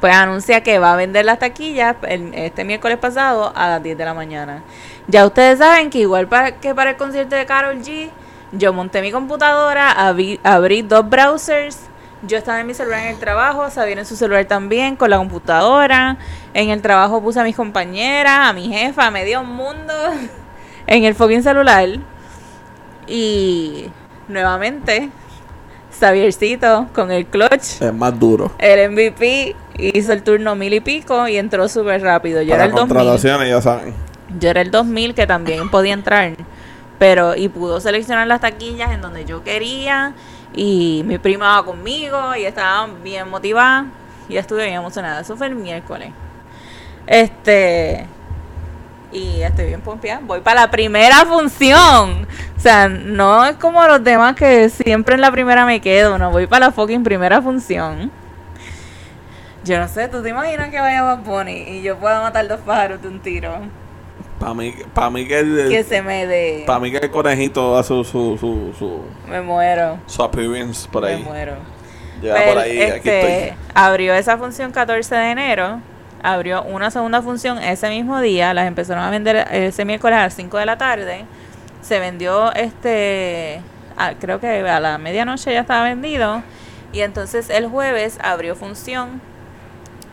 Pues anuncia que va a vender las taquillas el- este miércoles pasado a las 10 de la mañana. Ya ustedes saben que igual para, que para el concierto de Carol G, yo monté mi computadora, abrí, abrí dos browsers, yo estaba en mi celular en el trabajo, Sabina en su celular también, con la computadora. En el trabajo puse a mis compañeras, a mi jefa, a medio mundo en el fucking celular. Y nuevamente, Xaviercito con el clutch Es más duro. el MVP hizo el turno mil y pico y entró súper rápido. Yo Para era el 2000. contrataciones, ya saben. Yo era el 2000 que también podía entrar. Pero, y pudo seleccionar las taquillas en donde yo quería. Y mi prima va conmigo y estaba bien motivada. Y estuve bien emocionada. Eso fue el miércoles. Este. Y estoy bien pompeada. Voy para la primera función. O sea, no es como los demás que siempre en la primera me quedo. No, voy para la fucking primera función. Yo no sé, ¿tú te imaginas que vaya Bad Bunny y yo pueda matar dos pájaros de un tiro? Para mí, para mí que el, Que se me dé. para mí que el conejito da su su su su, Me muero. su appearance por Me ahí. muero. Llega Pues, por ahí, aquí este, estoy. Abrió esa función 14 de enero. Abrió una segunda función ese mismo día. Las empezaron a vender ese miércoles a las 5 de la tarde. Se vendió este. a- creo que a la medianoche ya estaba vendido. Y entonces el jueves abrió función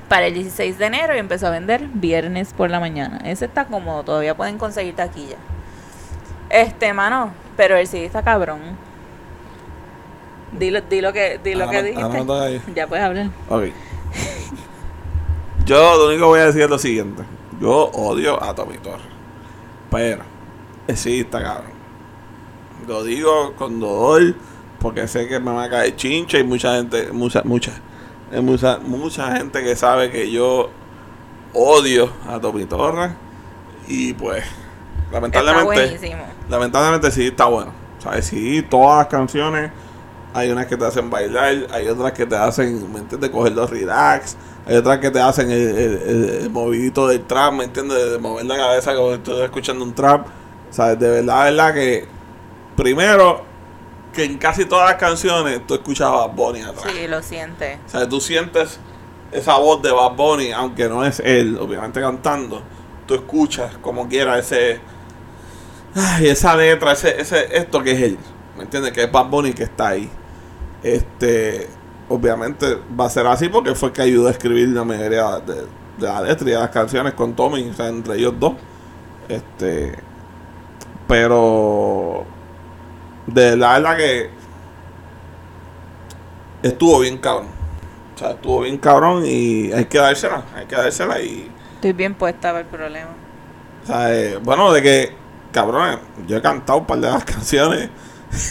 para el 16 de enero y empezó a vender viernes por la mañana. Ese está cómodo, todavía pueden conseguir taquilla. Este, mano, pero el CD está cabrón. Dilo, dilo que, dilo Ah, que dijiste. ah. Ya puedes hablar. Ok. Yo lo único que voy a decir es lo siguiente. Yo odio a Tommy Torres. Pero, eh, sí, está cabrón. Lo digo con dolor, porque sé que me va a caer chincha y mucha gente, mucha, mucha, hay mucha, mucha gente que sabe que yo odio a Torres y pues lamentablemente lamentablemente sí está bueno. ¿Sabes? Sí, todas las canciones, hay unas que te hacen bailar, hay otras que te hacen, ¿me entiendes? Coger los relax, hay otras que te hacen el, el- el- el movidito del trap, ¿me entiendes? De mover la cabeza como estás escuchando un trap. ¿Sabes? De verdad, de verdad que, primero, que en casi todas las canciones tú escuchabas a Bad Bunny atrás. Sí, lo siente. O sea, tú sientes esa voz de Bad Bunny, aunque no es él, obviamente cantando. Tú escuchas como quiera ese. Ay, esa letra, ese, ese, esto que es él. ¿Me entiendes? Que es Bad Bunny que está ahí. Este. Obviamente va a ser así porque fue el que ayudó a escribir la mayoría de, de la letra y de las canciones con Tommy, o sea, entre ellos dos. Este. Pero. De la verdad que. Estuvo bien cabrón. O sea, estuvo bien cabrón y hay que dársela, hay que dársela y... Estoy bien puesta para el problema. O sea, eh, bueno, de que, cabrón, yo he cantado un par de las canciones.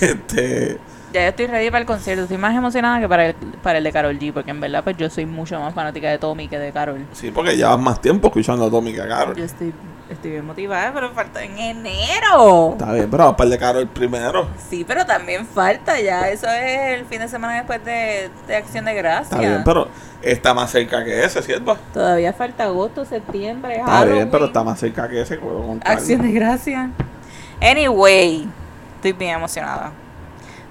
Este, Ya yo estoy ready para el concierto. Estoy más emocionada que para el, para el de Carol G. Porque en verdad, pues yo soy mucho más fanática de Tommy que de Carol. sí, porque llevas más tiempo escuchando a Tommy que a Karol. Yo estoy, estoy bien motivada, pero falta en enero. Está bien, pero a par de Karol primero. Sí, pero también falta ya. Eso es el fin de semana después de, de Acción de Gracias. Está bien, pero está más cerca que ese, ¿cierto? Todavía falta agosto, septiembre, Está bien, pero está más cerca que ese. puedo contar. Acción de Gracias. Anyway, estoy bien emocionada.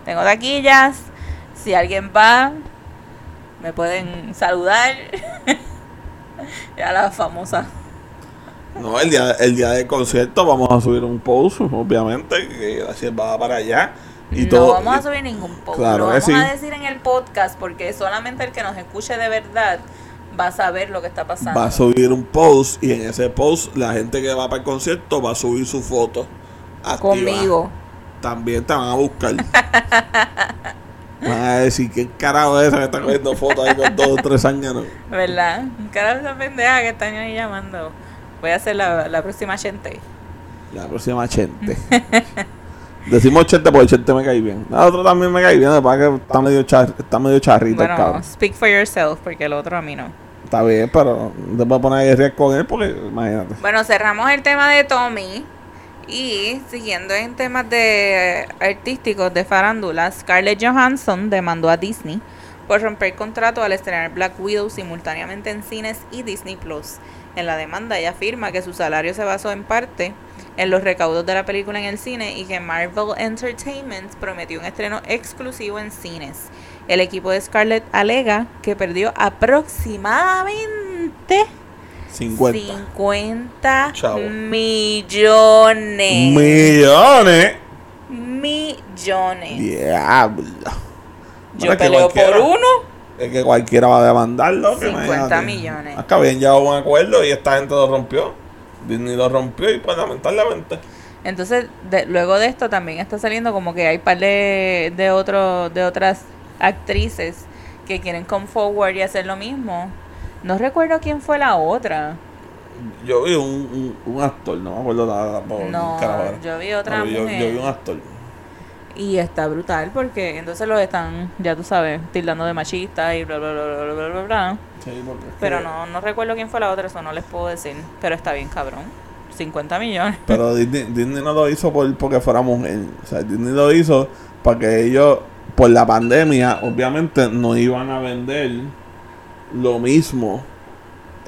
Tengo taquillas. Si alguien va, me pueden saludar. ya la famosa. No, el día, el día del concierto vamos a subir un post, obviamente, que la sierva va para allá. Y no todo, vamos a subir ningún post. Claro Lo vamos sí. a decir en el podcast porque solamente el que nos escuche de verdad va a saber lo que está pasando. va a subir un post y en ese post la gente que va para el concierto va a subir su foto. activa. Conmigo. También te van a buscar. van a decir, ¿qué carajo es esa que está cogiendo fotos ahí con dos o tres años? ¿Verdad? Cara de esa pendeja que están ahí llamando. Voy a hacer la, la próxima gente. La próxima Chente. Decimos Chente porque Chente me cae bien. La otra también me cae bien, lo que está medio, char, está medio charrito el Bueno, cabrón. speak for yourself porque el otro a mí no. Está bien, pero no te voy a poner a guerrear con él porque imagínate. Bueno, cerramos el tema de Tommy. Y siguiendo en temas de eh, artísticos de farándula, Scarlett Johansson demandó a Disney por romper contrato al estrenar Black Widow simultáneamente en cines y Disney Plus. En la demanda ella afirma que su salario se basó en parte en los recaudos de la película en el cine y que Marvel Entertainment prometió un estreno exclusivo en cines. El equipo de Scarlett alega que perdió aproximadamente 50 50 Chavo. millones. millones. millones. Diablo. Yo peleo por uno. Es que cualquiera va a demandarlo. que 50 imagínate. millones. Acá habían llegado a un acuerdo y esta gente lo rompió. Disney lo rompió y pues lamentablemente. Entonces, de- luego de esto también está saliendo como que hay par de, de, otro, de otras actrices que quieren come forward y hacer lo mismo. No recuerdo quién fue la otra. Yo vi un, un, un actor, no me acuerdo nada. No, yo vi otra yo, mujer. yo vi un actor. Y está brutal porque entonces los están, ya tú sabes, tildando de machista y bla, bla, bla, bla, bla, bla, bla. Sí, porque Pero no, no recuerdo quién fue la otra, eso no les puedo decir. Pero está bien, cabrón. 50 millones. Pero Disney, Disney no lo hizo por, porque fuera mujer. O sea, Disney lo hizo para que ellos, por la pandemia, obviamente no iban a vender lo mismo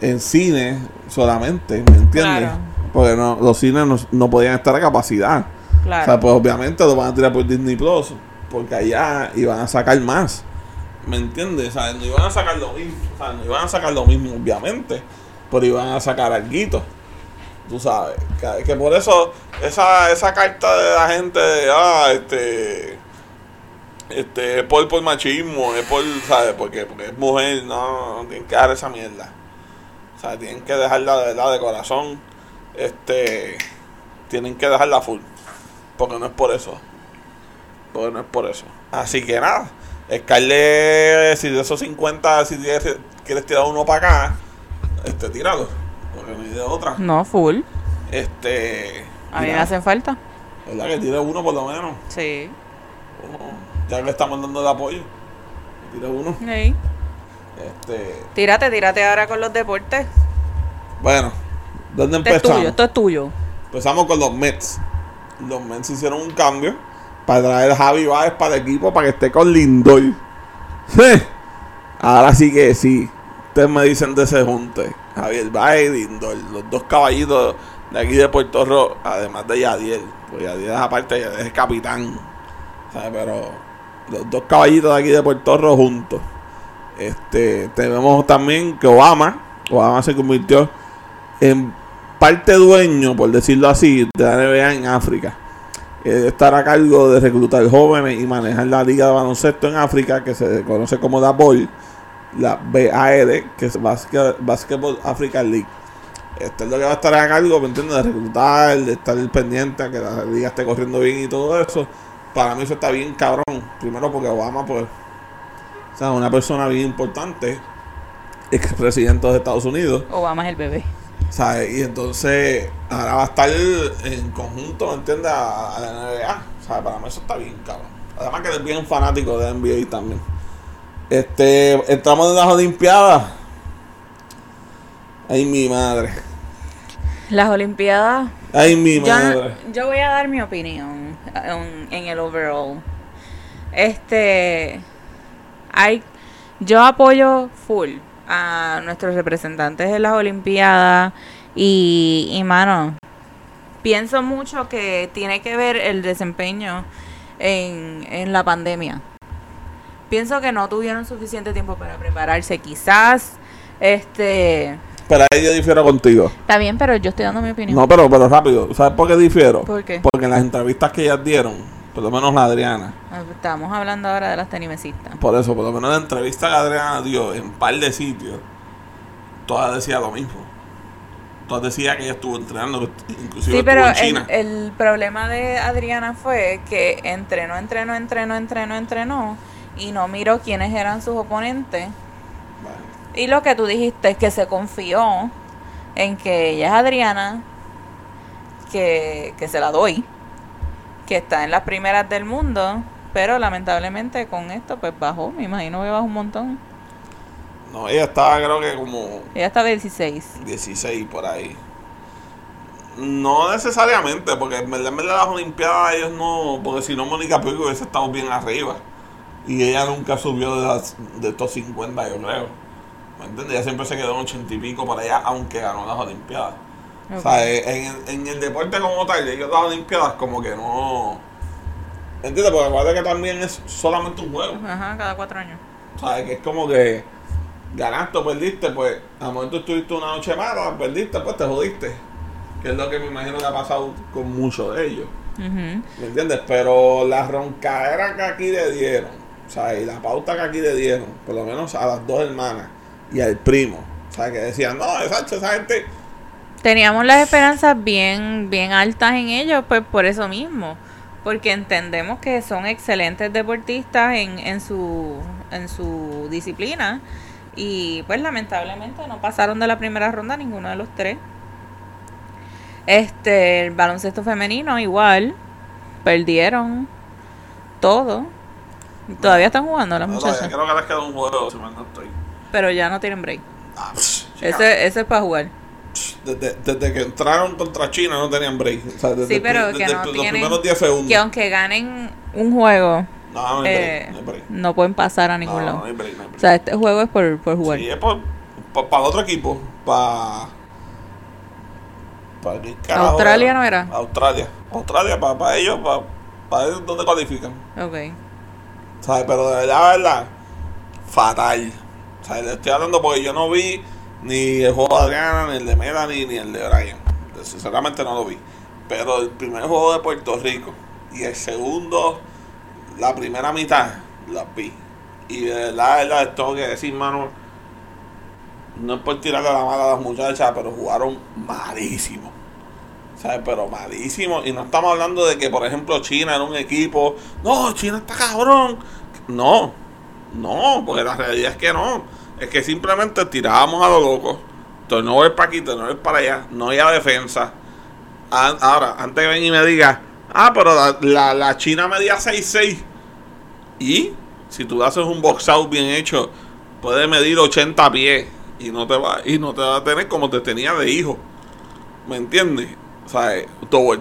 en cine solamente, ¿me entiendes? Claro. Porque no, los cines no, no podían estar a capacidad. O sea, pues obviamente lo van a tirar por Disney Plus, porque allá iban a sacar más. ¿Me entiendes? O sea, no iban a sacar lo mismo. O sea, no iban a sacar lo mismo, obviamente. Pero iban a sacar algo. Tú sabes. Que, por eso, esa, esa carta de la gente ah, este. Este, es por, por machismo, es por, ¿sabes? Porque, porque es mujer, no, no tienen que dar esa mierda. O sea, tienen que dejarla de verdad de corazón. Este. Tienen que dejarla full. Porque no es por eso. Porque no es por eso. Así que nada. Scarlett, si de esos 50, si quieres, quieres tirar uno para acá, este, tíralo. Porque no hay de otra. No, full. Este. A mí me hacen falta. ¿Verdad? Que tire uno por lo menos. Sí. Ya que estamos dando el apoyo. Tire uno. Sí. Este, Tírate, tírate ahora con los deportes. bueno, ¿dónde Esto es empezamos? tuyo, esto es tuyo. Empezamos con los Mets. Los Mets hicieron un cambio para traer a Javi Baez para el equipo para que esté con Lindor. Sí. Ahora sí que sí. Ustedes me dicen de ese junte. Javier Baez y Lindor. Los dos caballitos de aquí de Puerto Rico. Además de Yadiel. Pues Yadiel es aparte, Yadiel es capitán. Pero los dos caballitos de aquí de Puerto Rico juntos. Este, tenemos también que Obama. Obama se convirtió en parte dueño, por decirlo así, de la NBA en África. Eh, estar a cargo de reclutar jóvenes y manejar la liga de baloncesto en África, que se conoce como DAPOL, la BAL, que es Basketball African League. Este es lo que va a estar a cargo, ¿me entiendes? De reclutar, de estar pendiente a que la liga esté corriendo bien y todo eso. Para mí eso está bien cabrón. Primero porque Obama, pues, o sea, una persona bien importante, expresidente de Estados Unidos. Obama es el bebé. ¿Sabes? Y entonces ahora va a estar en conjunto, ¿me entiendes? A, a la NBA. ¿sabes? Para mí eso está bien, cabrón. Además que es bien fanático de NBA también. Este, entramos en las Olimpiadas. Ay, mi madre. Las Olimpiadas. Ay, mi Yo, madre. yo voy a dar mi opinión en, en el overall. Este. Hay, yo apoyo full a nuestros representantes de las Olimpiadas. Y, y mano, pienso mucho que tiene que ver el desempeño en, en la pandemia. Pienso que no tuvieron suficiente tiempo para prepararse, quizás. Este. Pero ahí yo difiero contigo. Está bien, pero yo estoy dando mi opinión. No, pero, pero rápido. ¿Sabes por qué difiero? ¿Por qué? Porque en las entrevistas que ellas dieron, por lo menos la Adriana, Estamos hablando ahora de las tenimesistas. Por eso, por lo menos la entrevista que Adriana dio en un par de sitios, todas decía lo mismo. Todas decía que ella estuvo entrenando, inclusive Sí, pero en el, China. el problema de Adriana fue que entrenó, entrenó, entrenó, entrenó, entrenó y no miró quiénes eran sus oponentes. Y lo que tú dijiste es que se confió en que ella es Adriana, que, que se la doy, que está en las primeras del mundo, pero lamentablemente con esto pues bajó, me imagino que bajó un montón. no, ella estaba creo que como Ella está de 16. 16 por ahí. No necesariamente, porque en verdad, en verdad las Olimpiadas ellos no, porque si no Mónica Puig hubiese estado bien arriba. Y ella nunca subió de, las, de estos 50, yo creo. ¿Me entiendes? Ella siempre se quedó en 80 y pico por allá, aunque ganó las Olimpiadas. O sea, eh, en, el- en el deporte como tal, ellos las Olimpiadas como que no... ¿Entiendes? Porque acuérdate que también es solamente un juego. Ajá, cada cuatro años. ¿Sabes? Que es como que ganaste o perdiste, pues a lo mejor tú estuviste una noche mala, perdiste, pues te jodiste. Que es lo que me imagino que ha pasado con muchos de ellos. ¿Me entiendes? Pero la roncadera que aquí le dieron, o sea, y la pauta que aquí le dieron, por lo menos a las dos hermanas y al primo, o sea, que decían, no, exacto, esa gente, Teníamos las esperanzas bien, bien altas en ellos, pues por eso mismo. Porque entendemos que son excelentes deportistas en, en su, en su disciplina. Y pues lamentablemente no pasaron de la primera ronda ninguno de los tres. Este, el baloncesto femenino igual. Perdieron todo. Todavía están jugando las no, muchachas. creo que les queda un juego, si mal no estoy. Pero ya no tienen break. Ah, Ese, ese es para jugar. Desde, desde que entraron contra China no tenían break. O sea, desde, Sí, pero desde que no los tienen- primeros 10 segundos. Que aunque ganen un juego, No, eh, break, no hay break. no pueden pasar a ningún lado. break, O sea, este juego es por, por jugar. Sí, es por, para otro equipo. Para. ¿Para ¿Australia no era? Australia. Australia, para ellos, para, para ellos donde cualifican. Ok. ¿Sabes? Pero de verdad, verdad, fatal. ¿Sabes? Le estoy hablando porque yo no vi ni el juego de Adriana, ni el de Melanie, ni el de Brian. Sinceramente no lo vi. Pero el primer juego de Puerto Rico y el segundo, la primera mitad, las vi. Y de verdad, de verdad, tengo que decir, mano, no es por tirarle la mala a las muchachas, pero jugaron malísimo. ¿Sabes? Pero malísimo. Y no estamos hablando de que, por ejemplo, China era un equipo. No, China está cabrón. No, no, porque la realidad es que no. Es que simplemente tirábamos a los locos. Turnover para aquí, turnover para allá. No había defensa. Ahora, antes que ven y me diga, Ah, pero la, la, la China medía 6'6". Y si tú haces un box out bien hecho, puede medir 80 pies y no te va y no te va a tener como te tenía de hijo. ¿Me entiendes? O sea,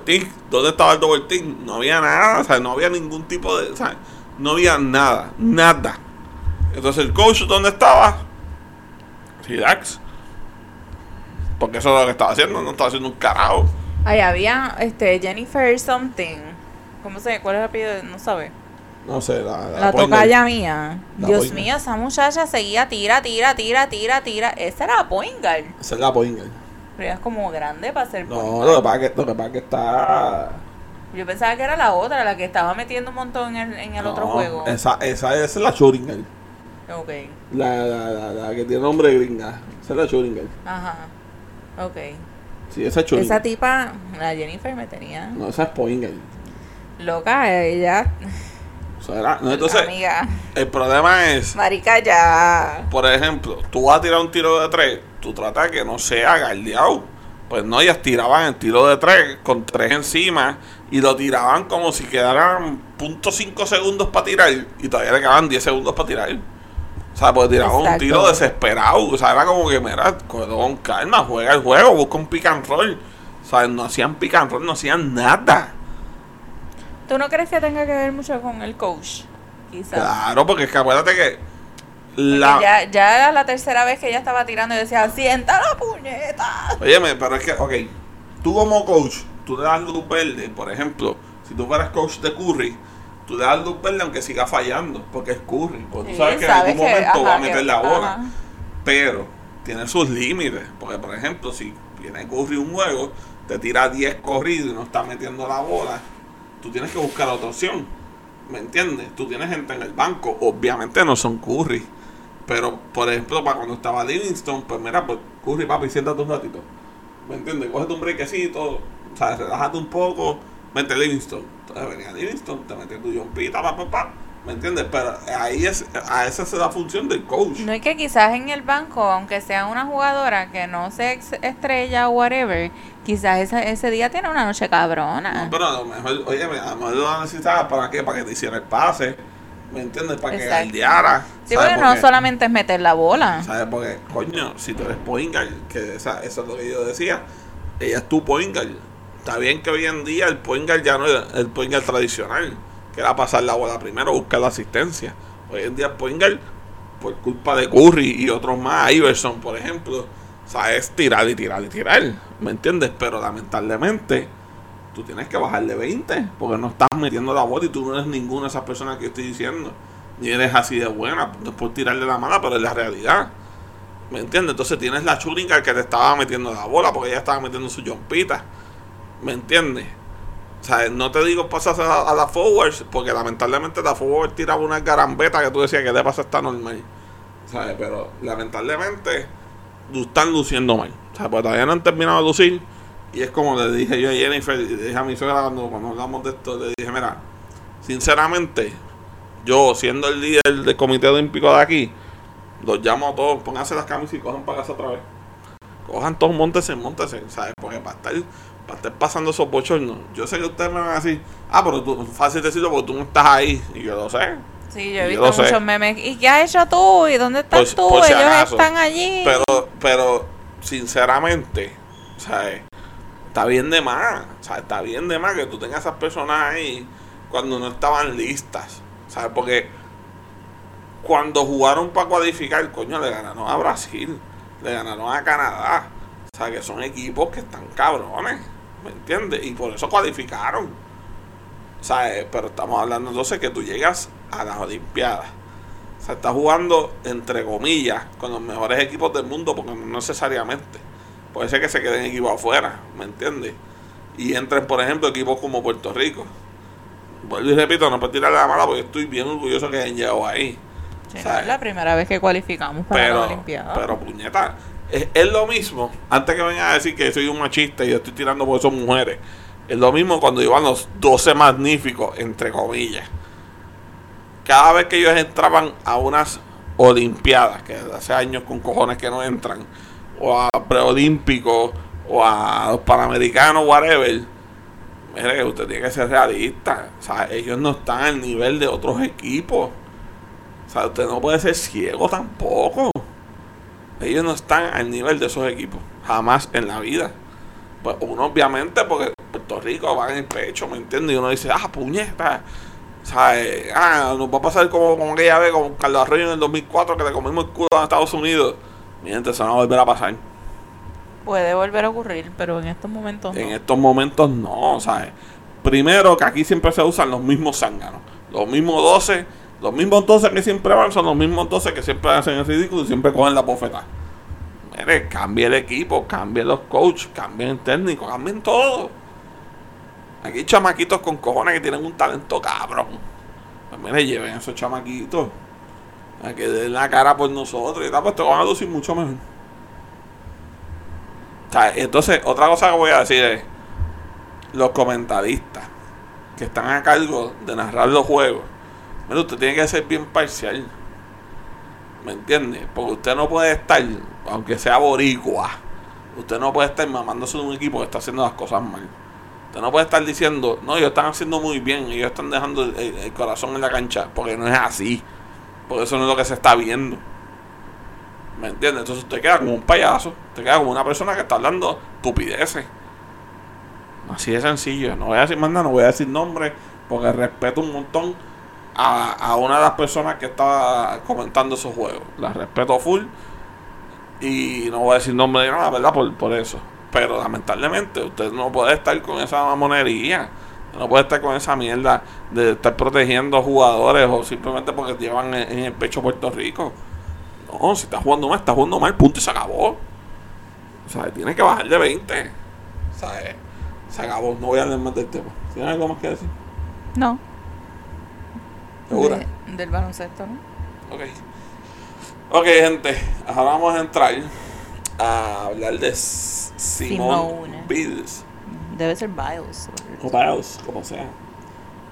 team, ¿dónde estaba el double team? No había nada, o no había ningún tipo de, o no había nada, nada. Entonces el coach, ¿dónde estaba? Relax. Porque eso es lo que estaba haciendo, no estaba haciendo un carajo. Ahí había este Jennifer something. ¿Cómo se ¿Cuál es el apellido? No sabe. No sé, la, La tocaya mía. La Dios mío, esa muchacha seguía tira, tira, tira, tira, tira. Esa era point guard. Esa es la point guard. Pero ella es como grande para ser No, guard. lo que pasa es que, lo que, pasa es que está. Yo pensaba que era la otra, la que estaba metiendo un montón en el, en el No, otro juego. Esa, esa, esa es la girl. Ok. La, la, la, la que tiene nombre gringa. Esa es la girl. Ajá. Ok. Sí, esa es Esa tipa, la Jennifer me tenía No, esa es point girl. loca, ella. O sea, era- no, entonces, Amiga. el problema es, Marica, ya. por ejemplo, tú vas a tirar un tiro de tres, tú tratas que no sea galdeado. Pues no, ellas tiraban el tiro de tres con tres encima y lo tiraban como si quedaran .5 segundos para tirar y todavía le quedaban 10 segundos para tirar. O sea, pues tiraban un tiro desesperado. O sea, era como que, mira, con calma, juega el juego, busca un pick and roll. O sea, no hacían pick and roll, no hacían nada. ¿Tú no crees que tenga que ver mucho con el coach? Quizás. Claro, porque es que acuérdate que la... Ya, ya era la tercera vez que ella estaba tirando y decía, sienta la puñeta. Óyeme, pero es que, ok, tú como coach, tú le das luz verde, por ejemplo, si tú fueras coach de Curry, tú le das luz verde aunque siga fallando, porque es Curry, porque tú sabes que en algún que- momento va a meter la bola, ajá. pero tiene sus límites, porque por ejemplo, si viene Curry un juego, te tira 10 corridos y no está metiendo la bola, tú tienes que buscar otra opción, ¿me entiendes? Tú tienes gente en el banco, obviamente no son Curry, pero, por ejemplo, para cuando estaba Livingston, pues mira, pues Curry, papi, siéntate un ratito. ¿Me entiendes? Cógete un brequecito, o sea, relájate un poco, vente Livingston. Entonces venía Livingston, te metes tu jumpita, pa, pa, pa. ¿Me entiendes? Pero ahí es, a esa es la función del coach. No es que quizás en el banco, aunque sea una jugadora que no sea ex- estrella o whatever, quizás ese, ese día tiene una noche cabrona. No, pero a lo mejor, oye, a lo mejor lo necesitabas para qué, para que te hiciera el pase. ¿Me entiendes? Para que Exacto. galdeara. sí, ¿sabes porque por no qué? solamente es meter la bola. ¿Sabes? Porque, coño, si tú eres point guard, que esa, eso es lo que yo decía, ella es tu point guard. Está bien que hoy en día el point guard ya no es el point guard tradicional, que era pasar la bola primero, buscar la asistencia. Hoy en día el point guard, por culpa de Curry y otros más, Iverson, por ejemplo, sabes tirar y tirar y tirar. ¿Me entiendes? Pero lamentablemente, tú tienes que bajarle 20, porque no estás metiendo la bola y tú no eres ninguna de esas personas que estoy diciendo. Ni eres así de buena, no es por tirarle la mala, pero es la realidad. ¿Me entiendes? Entonces tienes la churinga que te estaba metiendo la bola porque ella estaba metiendo su jompita. ¿Me entiendes? O sea, no te digo pasas a, a la forwards porque lamentablemente la forward tiraba una garambeta que tú decías que le pasa está normal. ¿Sabes? Pero lamentablemente están luciendo mal. O sea, pues todavía no han terminado de lucir. Y es como le dije yo a Jennifer y dije a mi suegra cuando, cuando hablamos de esto, le dije, mira, sinceramente, yo siendo el líder del comité olímpico de aquí, los llamo a todos, pónganse las camisas y cojan para casa otra vez. Cojan todos, montense, montense, ¿sabes? Porque para estar, para estar pasando esos bochornos, yo sé que ustedes me van a decir, ah, pero tú, fácil decirlo porque tú no estás ahí, y yo lo sé. Sí, yo he visto sé. muchos memes. ¿Y qué has hecho tú? ¿Y dónde estás Por- tú? por si Ellos acaso. están allí. Pero, pero, sinceramente, ¿sabes? Está bien de más, sea, está bien de más que tú tengas esas personas ahí cuando no estaban listas, ¿sabes? Porque cuando jugaron para cualificar, coño, le ganaron a Brasil, le ganaron a Canadá, o sea, que son equipos que están cabrones, ¿me entiendes? Y por eso cualificaron, ¿sabes? Pero estamos hablando entonces que tú llegas a las Olimpiadas. O sea, está jugando, entre comillas, con los mejores equipos del mundo, porque no necesariamente. Puede ser que se queden equipos afuera, ¿me entiendes? Y entren, por ejemplo, equipos como Puerto Rico. Vuelvo y repito, no puedo tirarle la mala porque estoy bien orgulloso que hayan llegado ahí. Sí, no es la primera vez que cualificamos para la Pero, Olimpiada. pero puñeta, es, es lo mismo. Antes que vengan a decir que soy un machista y yo estoy tirando por son mujeres. Es lo mismo cuando iban los 12 magníficos, entre comillas. Cada vez que ellos entraban a unas Olimpiadas, que hace años con cojones que no entran, o a preolímpicos, o a los panamericanos, whatever. Mire, usted tiene que ser realista. O sea, ellos no están al nivel de otros equipos. O sea, usted no puede ser ciego tampoco. Ellos no están al nivel de esos equipos. Jamás en la vida. Pues uno obviamente, porque Puerto Rico va en el pecho, ¿me entiendes? Y uno dice, ah, puñeta. O sea, eh, ah, nos va a pasar como, como aquella vez con Carlos Arroyo en el 2004 que le comimos el culo a Estados Unidos. Mientras eso no va a volver a pasar. Puede volver a ocurrir, pero en estos momentos no. En estos momentos no, ¿sabes? Primero que aquí siempre se usan los mismos zánganos. Los mismos 12, los mismos 12 que siempre van son los mismos 12 que siempre hacen el ridículo y siempre cogen la bofeta. Mire, cambie el equipo, cambien los coaches, cambien el técnico, cambien todo. Aquí hay chamaquitos con cojones que tienen un talento cabrón. Pues mire, lleven a esos chamaquitos. A que den la cara por nosotros y tal, pues te van a lucir mucho mejor. Entonces, otra cosa que voy a decir es, los comentaristas que están a cargo de narrar los juegos, mira, usted tiene que ser bien parcial. ¿Me entiende? Porque usted no puede estar, aunque sea boricua, usted no puede estar mamándose de un equipo que está haciendo las cosas mal. Usted no puede estar diciendo, no, ellos están haciendo muy bien, ellos están dejando el, el corazón en la cancha, porque no es así. Porque eso no es lo que se está viendo. ¿Me entiendes? Entonces usted queda como un payaso, usted queda como una persona que está hablando estupideces. Así de sencillo. No voy a decir más no voy a decir nombre, porque respeto un montón a, a una de las personas que está comentando esos juegos. La respeto full. Y no voy a decir nombre de nada, ¿verdad? Por, por eso. Pero lamentablemente usted no puede estar con esa mamonería. No puede estar con esa mierda de estar protegiendo jugadores o simplemente porque llevan en, en el pecho Puerto Rico. No, si está jugando mal, está jugando mal, punto y se acabó. O sea, tiene que bajar de 20. O sea, eh, se acabó, no voy a hablar más del tema. ¿Tienes algo más que decir? No. ¿Segura? De- del baloncesto, ¿no? Ok. Ok, gente, ahora vamos a entrar a hablar de Simone. Biles. Debe ser Biles. O Biles, como sea.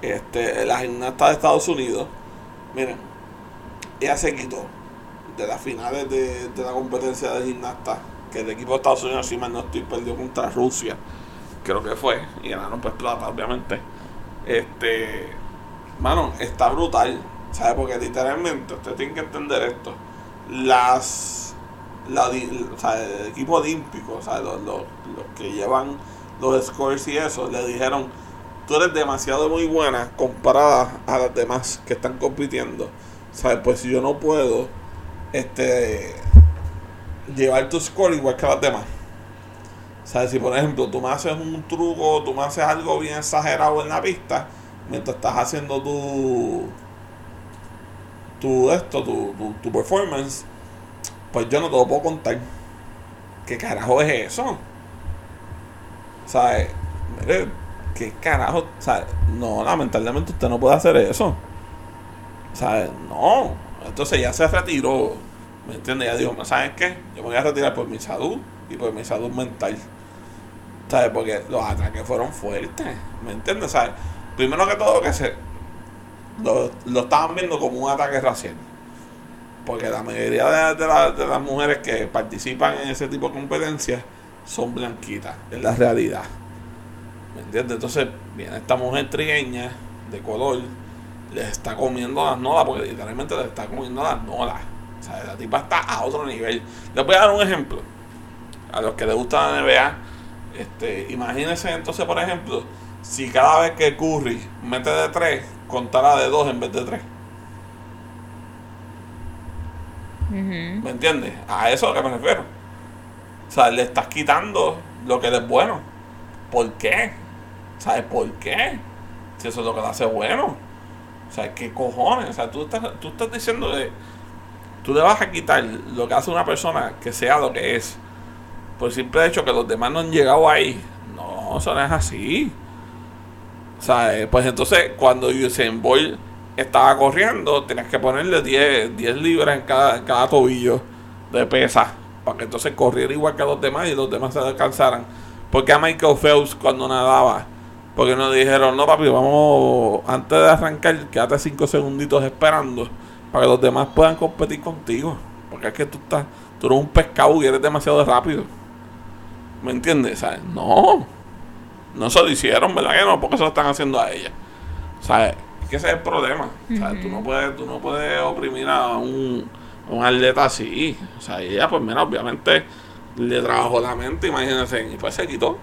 Este, la gimnasta de Estados Unidos. Miren, ella se quitó de las finales de, de la competencia de gimnasta. Que el equipo de Estados Unidos, si mal no estoy, perdió contra Rusia. Creo que fue. Y ganaron pues plata, obviamente. Este. Mano, está brutal. ¿Sabes? Porque literalmente, usted tiene que entender esto. Las. La, o sea, el equipo olímpico, o sea, los, los- los que llevan los scores y eso, le dijeron: Tú eres demasiado muy buena comparada a las demás que están compitiendo. ¿Sabes? Pues si yo no puedo este llevar tu score igual que las demás. ¿Sabes? Si por ejemplo tú me haces un truco, tú me haces algo bien exagerado en la pista, mientras estás haciendo tu tu esto, tu, tu, tu performance, pues yo no te lo puedo contar. ¿Qué carajo es eso? ¿Sabes? Mire, ¿qué carajo? ¿Sabes? No, lamentablemente usted no puede hacer eso. ¿Sabes? No. Entonces ya se retiró. ¿Me entiendes? Ya dijo, ¿sabes qué? Yo me voy a retirar por mi salud y por mi salud mental. ¿Sabes? Porque los ataques fueron fuertes. ¿Me entiendes? ¿Sabes? Primero que todo que se lo, lo estaban viendo como un ataque racial. Porque la mayoría de, de de las mujeres que participan en ese tipo de competencias son blanquitas, es la realidad. ¿Me entiendes? Entonces viene esta mujer trigueña de color, les está comiendo las nolas, porque literalmente les está comiendo las nolas. O sea, la tipa está a otro nivel. Les voy a dar un ejemplo. A los que les gusta la NBA, este, imagínense entonces, por ejemplo, si cada vez que Curry mete de 3, contara de 2 en vez de 3. Ujú. ¿Me entiendes? A eso es a lo que me refiero. O sea, le estás quitando lo que es bueno. ¿Por qué? ¿Sabes por qué? Si eso es lo que le hace bueno. O sea, ¿qué cojones? O sea, tú estás, tú estás diciendo que tú le vas a quitar lo que hace una persona que sea lo que es. Por el simple hecho que los demás no han llegado ahí. No, eso no es así. Eh, pues entonces cuando Usain Bolt estaba corriendo, tenías que ponerle 10, 10 libras en cada, cada tobillo de pesa. Para que entonces corriera igual que los demás y los demás se alcanzaran. Porque a Michael Phelps cuando nadaba, porque nos dijeron, no papi, vamos, antes de arrancar, quédate 5 segunditos esperando para que los demás puedan competir contigo. Porque es que tú estás, tú eres un pescado y eres demasiado rápido. ¿Me entiendes? ¿Sabes? No. No se lo hicieron, ¿verdad que no? Porque se lo están haciendo a ella. Sea, es que ese es el problema. Sea, tú no puedes, tú no puedes oprimir a un, a un atleta así. O sea, ella, pues mira, obviamente le trabajó la mente, imagínense, y pues se quitó.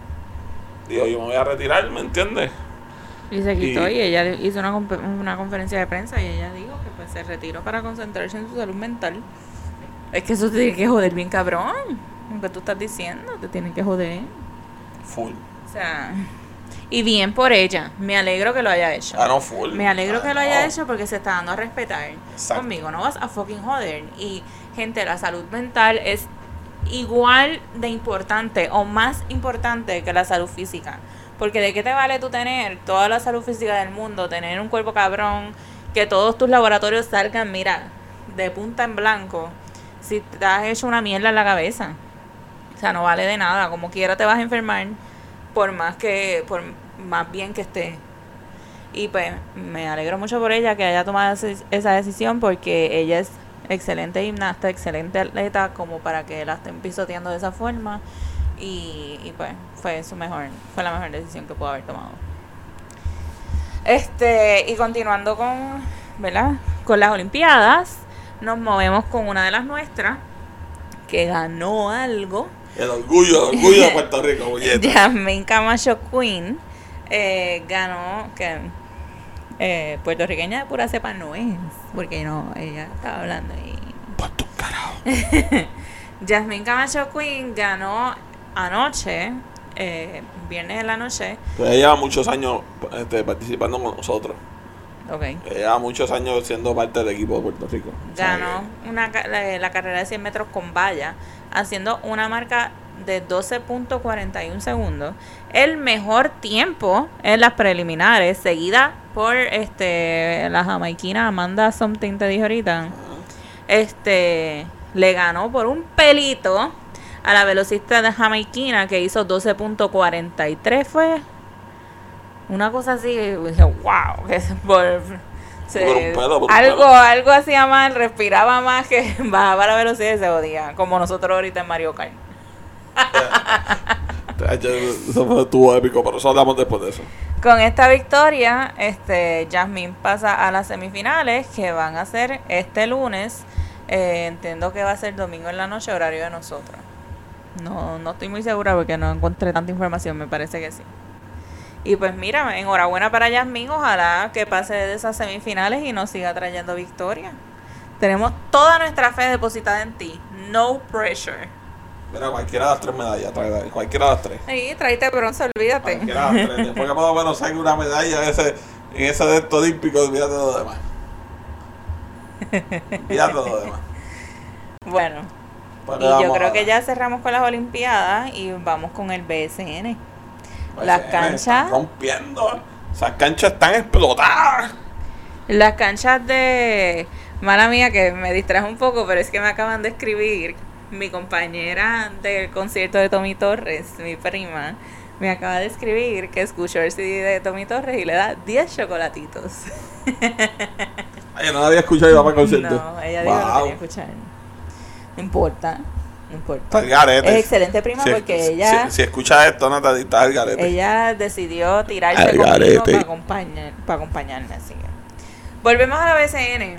Digo, yo me voy a retirar, ¿me entiendes? Y se quitó Y- y, ella hizo una, una conferencia de prensa y ella dijo que pues se retiró para concentrarse en su salud mental. Es que eso te tiene que joder bien cabrón. Lo que tú estás diciendo, te tiene que joder. Full. O sea, y bien por ella. Me alegro que lo haya hecho. Ah, no, full. Me alegro Ah, que lo haya no. hecho porque se está dando a respetar. Exacto. Conmigo no vas a fucking joder. Y gente, la salud mental es igual de importante o más importante que la salud física. Porque de qué te vale tú tener toda la salud física del mundo, tener un cuerpo cabrón, que todos tus laboratorios salgan, mira, de punta en blanco, si te has hecho una mierda en la cabeza. O sea, no vale de nada. Como quiera te vas a enfermar por más que, por más bien que esté. Y pues me alegro mucho por ella que haya tomado esa decisión porque ella es excelente gimnasta, excelente atleta como para que la estén pisoteando de esa forma. Y, y pues fue su mejor, fue la mejor decisión que pudo haber tomado. Este, y continuando con, ¿verdad? Con las Olimpiadas, nos movemos con una de las nuestras que ganó algo. El orgullo, el orgullo de Puerto Rico, puñeta. Jasmine Camacho Queen eh, ganó que eh, puertorriqueña de pura cepa no es, porque no, ella estaba hablando y tu carajo. Jasmine Camacho Queen ganó anoche, eh, viernes en la noche, Pues ella lleva muchos años este, participando con nosotros. Ok, Ella lleva muchos años siendo parte del equipo de Puerto Rico. Ganó una, la carrera de 100 metros con valla, haciendo una marca de 12.41 segundos, el mejor tiempo en las preliminares, seguida por este la jamaiquina Amanda Something, te dije ahorita. Este le ganó por un pelito a la velocista de jamaiquina que hizo 12.43 fue una cosa así dije wow que es por se- Por un por un algo algo hacía mal respiraba más que bajaba la velocidad y se jodía como nosotros ahorita en Mario Kart Eso fue estuvo épico, pero eso hablamos después de eso. Con esta victoria, este Jasmine pasa a las semifinales que van a ser este lunes. Eh, entiendo que va a ser domingo en la noche, horario de nosotros. No, no estoy muy segura porque no encontré tanta información, me parece que sí. Y pues mira, enhorabuena para Jasmine, ojalá que pase de esas semifinales y nos siga trayendo victoria. Tenemos toda nuestra fe depositada en ti. No pressure. Mira, cualquiera de las tres medallas, trae, cualquiera de las tres. Sí, tráete bronce, olvídate. Cualquiera de las tres. Después que lo menos salga una medalla en ese, en ese de estos olímpicos, olvídate de lo demás. Olvídate de lo demás. Bueno, Pues Y yo creo que ya cerramos con las Olimpiadas y vamos con el BSN. Pues, las canchas- rompiendo. Esas canchas están explotadas. Las canchas de... Mala mía que me distraje un poco, pero es que me acaban de escribir mi compañera del concierto de Tommy Torres, mi prima, me acaba de escribir que escuchó el CD de Tommy Torres y le da 10 chocolatitos. Ay, no la había escuchado y iba para el concierto. No, ella dijo que Wow. quería escuchar. No importa, no importa. Es excelente prima Si- porque si- ella... Si, si escuchas esto, no te está el garete. Ella decidió tirarse Al conmigo para, acompañar, para acompañarme. Así que. Volvemos a la BCN.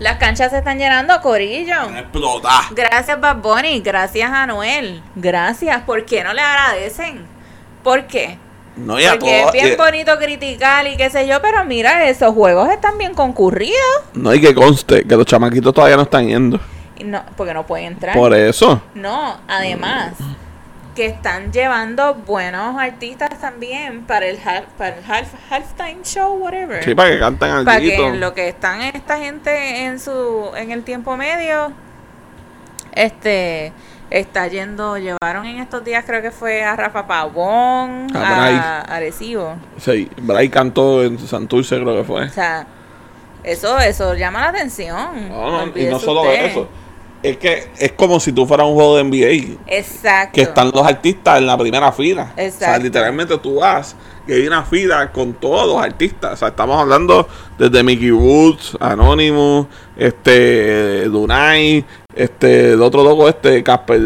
Las canchas se están llenando, Corillo. Explotadas. Gracias, Bad Bunny. Gracias, Anuel. Gracias. ¿Por qué no le agradecen? ¿Por qué? No, y a Porque todos. es bien bonito criticar y qué sé yo, pero mira, esos juegos están bien concurridos. No hay que conste que los chamaquitos todavía no están yendo. No, porque no pueden entrar. Por eso. No, además que están llevando buenos artistas también para el half, para el half, halftime show, whatever. Sí, para que canten al para que en lo que están esta gente en su en el tiempo medio este está yendo llevaron en estos días creo que fue a Rafa Pavón A a Arecibo Sí, Bray cantó en Santurce, creo que fue. o sea eso eso llama la atención No, no, y no solo usted. eso. Es que es como si tú fueras un juego de NBA. exacto Que están los artistas en la primera fila. O sea, Exacto. literalmente tú vas y hay una fila con todos los artistas. O sea, estamos hablando desde Mickey Woods, Anonymous, este, Dunay, Este, el otro loco, este, Casper,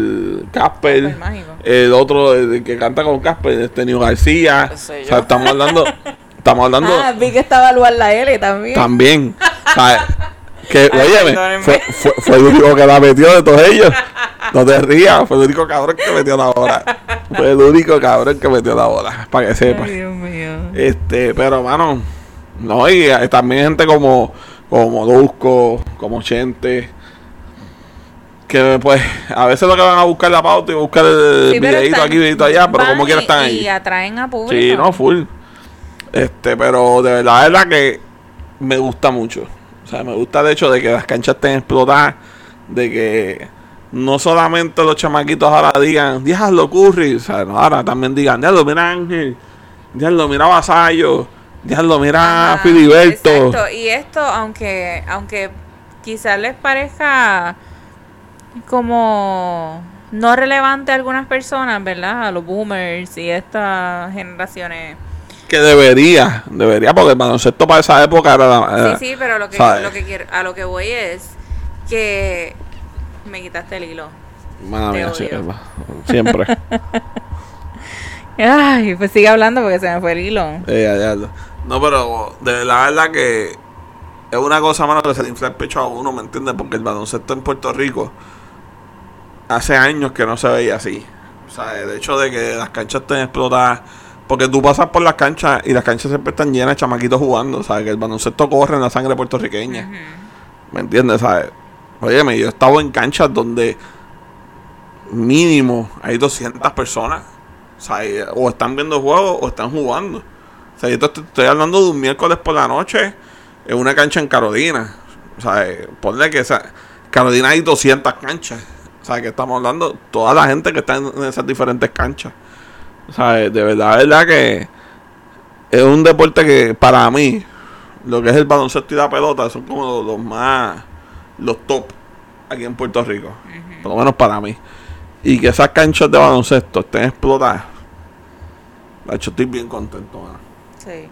Casper, el otro el que canta con Casper, este, Nio García. O sea, estamos hablando, estamos hablando Ah, vi que estaba Luar la L también. también. O sea, que, perdónenme. fue, fue, fue el único que la metió de todos ellos. No te rías, fue el único cabrón que metió la bola. Fue el único cabrón que metió la bola, para que sepas. Dios mío. Este, pero mano, no, y eh, también gente como, como Molusco, como Chente, que pues a veces lo que van a buscar la pauta y buscar el Sí, videito están- aquí, videito allá, pero como quiera y- están Y ahí. atraen a público. Sí, no, full. Este, pero de verdad, de verdad que me gusta mucho. O sea, me gusta el hecho de que las canchas estén explotadas, de que no solamente los chamaquitos ahora digan, diablo Curry, o sea, ahora también digan, diablo, mira Ángel, diablo, mira Vasallo, diablo, mira Ajá, Filiberto. Exacto. Y esto, aunque, aunque quizás les parezca como no relevante a algunas personas, ¿verdad? A los boomers y estas generaciones. Que debería, debería, porque el baloncesto para esa época era la... Sí, era- sí, pero lo que, ¿sabes? lo que quiero, a lo que voy es que me quitaste el hilo. Mala te mía, sí, siempre. Ay, pues sigue hablando porque se me fue el hilo. Eh. No, pero de la verdad que es una cosa, mano, que se le infla el pecho a uno, ¿me entiendes? Porque el baloncesto en Puerto Rico hace años que no se veía así. O sea, el hecho de que las canchas estén explotadas. Porque tú pasas por las canchas y las canchas siempre están llenas de chamaquitos jugando. Sea, que el baloncesto corre en la sangre puertorriqueña. ¿Me entiendes? ¿Sabes? Óyeme, yo he estado en canchas donde mínimo hay 200 personas. O están viendo juegos o están jugando. O sea, yo te estoy hablando de un miércoles por la noche en una cancha en Carolina. O sea, eh, ponle que esa, Carolina hay 200 canchas. O sea, que estamos hablando toda la gente que está en esas diferentes canchas. O sea, de verdad, de verdad que es un deporte que para mí, lo que es el baloncesto y la pelota, son como los, los más, los top aquí en Puerto Rico. Por lo menos para mí. Y que esas canchas de baloncesto estén explotadas. De hecho, estoy bien contento, mano. Sí.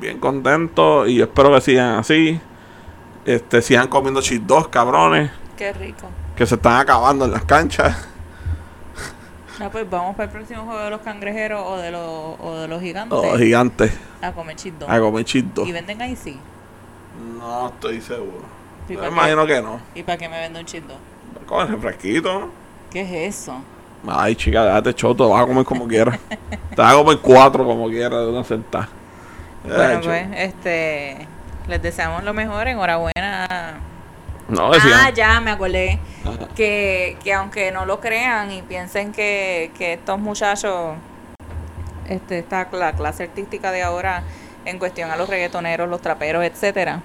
Bien contento y espero que sigan así. Este, sigan comiendo cheat dogs, cabrones, Qué rico. que se están acabando en las canchas. No, pues vamos para el próximo juego de los cangrejeros o de los, o de los gigantes Los gigantes a comer chisdón. a comer dogs. Y venden ahí sí. No estoy seguro. ¿Y Yo para me imagino que no. ¿Y para qué me vende un chisdón? Con el refresquito, ¿no? ¿Qué es eso? Ay, chica, déjate choto, vas a comer como quieras. Te vas a comer cuatro como quieras de una sentada. Bueno, pues, este, les deseamos lo mejor, enhorabuena. No, Ah, ya, me acordé. Que, que aunque no lo crean y piensen que, que estos muchachos, este, esta la clase artística de ahora en cuestión a los reggaetoneros, los traperos, etcétera,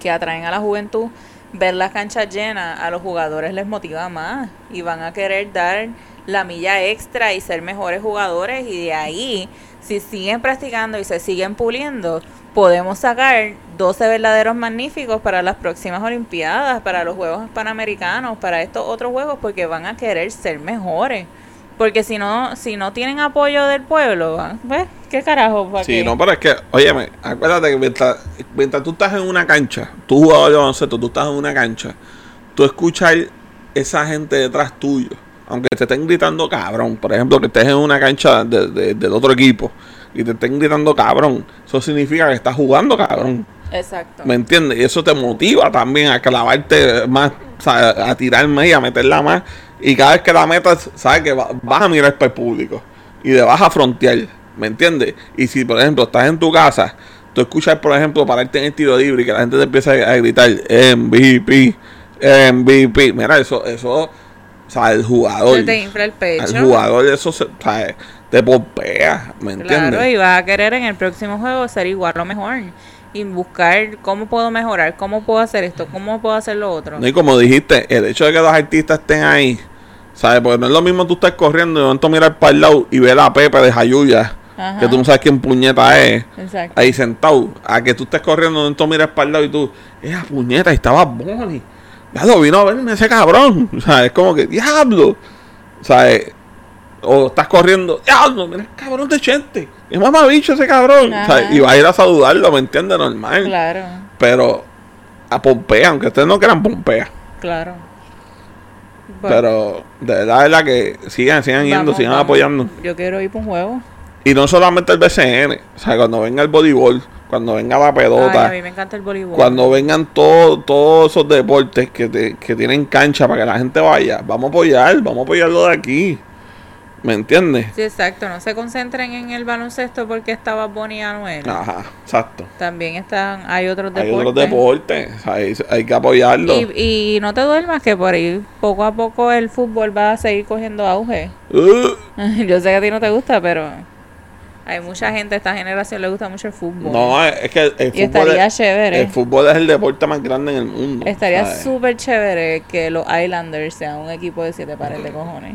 que atraen a la juventud, ver las canchas llenas a los jugadores les motiva más y van a querer dar la milla extra y ser mejores jugadores y de ahí, si siguen practicando y se siguen puliendo, podemos sacar 12 verdaderos magníficos para las próximas Olimpiadas, para los Juegos Panamericanos, para estos otros juegos, porque van a querer ser mejores. Porque si no, si no tienen apoyo del pueblo. ¿ves? ¿Qué carajo? ¿Para Sí, qué? no, pero es que, óyeme, acuérdate que mientras, mientras tú estás en una cancha, tú jugador de baloncesto, tú estás en una cancha, tú escuchas esa gente detrás tuyo, aunque te estén gritando cabrón, por ejemplo, que estés en una cancha de- de- del otro equipo y te estén gritando cabrón, eso significa que estás jugando cabrón. Exacto. ¿Me entiendes? Y eso te motiva también a clavarte más, sea, a tirar más y a meterla más. Y cada vez que la metas, sabes que va- vas a mirar para el público y le vas a frontear. ¿Me entiendes? Y si, por ejemplo, estás en tu casa, tú escuchas, por ejemplo, pararte en el tiro libre y que la gente te empieza a gritar MVP, MVP. Mira, eso, eso, sea, el jugador. Se te infla el pecho. Al jugador, eso se, o sea, te pompea. ¿Me entiendes? Claro, y vas a querer en el próximo juego ser igual o mejor. Y buscar cómo puedo mejorar, cómo puedo hacer esto, cómo puedo hacer lo otro. Y como dijiste, el hecho de que los artistas estén ahí, ¿sabes? Porque no es lo mismo tú estás corriendo y de momento mirar para el lado y ver a Pepe de Jayuya, Ajá. que tú no sabes quién puñeta es, Exacto. ahí sentado, a que tú estés corriendo momento miras para el lado y tú, esa puñeta, ahí estaba Bonnie. Ya lo vino a verme ese cabrón. O sea, es como que, diablo. O sea, eh, o estás corriendo, diablo, mira el cabrón de Chente. Es mamabicho ese cabrón. O sea, y vas a ir a saludarlo, ¿me entiendes? Normal. Claro, Pero a Pompea, aunque ustedes no quieran Pompea. claro. Bueno. Pero de verdad, de verdad que sigan, sigan yendo, sigan vamos. apoyando. Yo quiero ir para un juego. Y no solamente el BCN, o sea, cuando venga el voleibol, cuando venga la Ay, pelota, a mí me encanta el voleibol. cuando vengan todos esos deportes que, te- que tienen cancha para que la gente vaya, vamos a apoyar, vamos a apoyarlo de aquí. ¿Me entiendes? Sí, exacto. No se concentren en el baloncesto porque estaba Bonnie Anuel. Ajá, exacto. También están, hay otros Hay deportes. otros deportes, hay, hay que apoyarlo. Y, y no te duermas que por ahí poco a poco el fútbol va a seguir cogiendo auge. Uh, Yo sé que a ti no te gusta, pero hay mucha gente, a esta generación le gusta mucho el fútbol. no, es que el, y fútbol estaría es, chévere. el fútbol es el deporte más grande en el mundo. Estaría súper chévere que los Islanders sean un equipo de siete pares de cojones.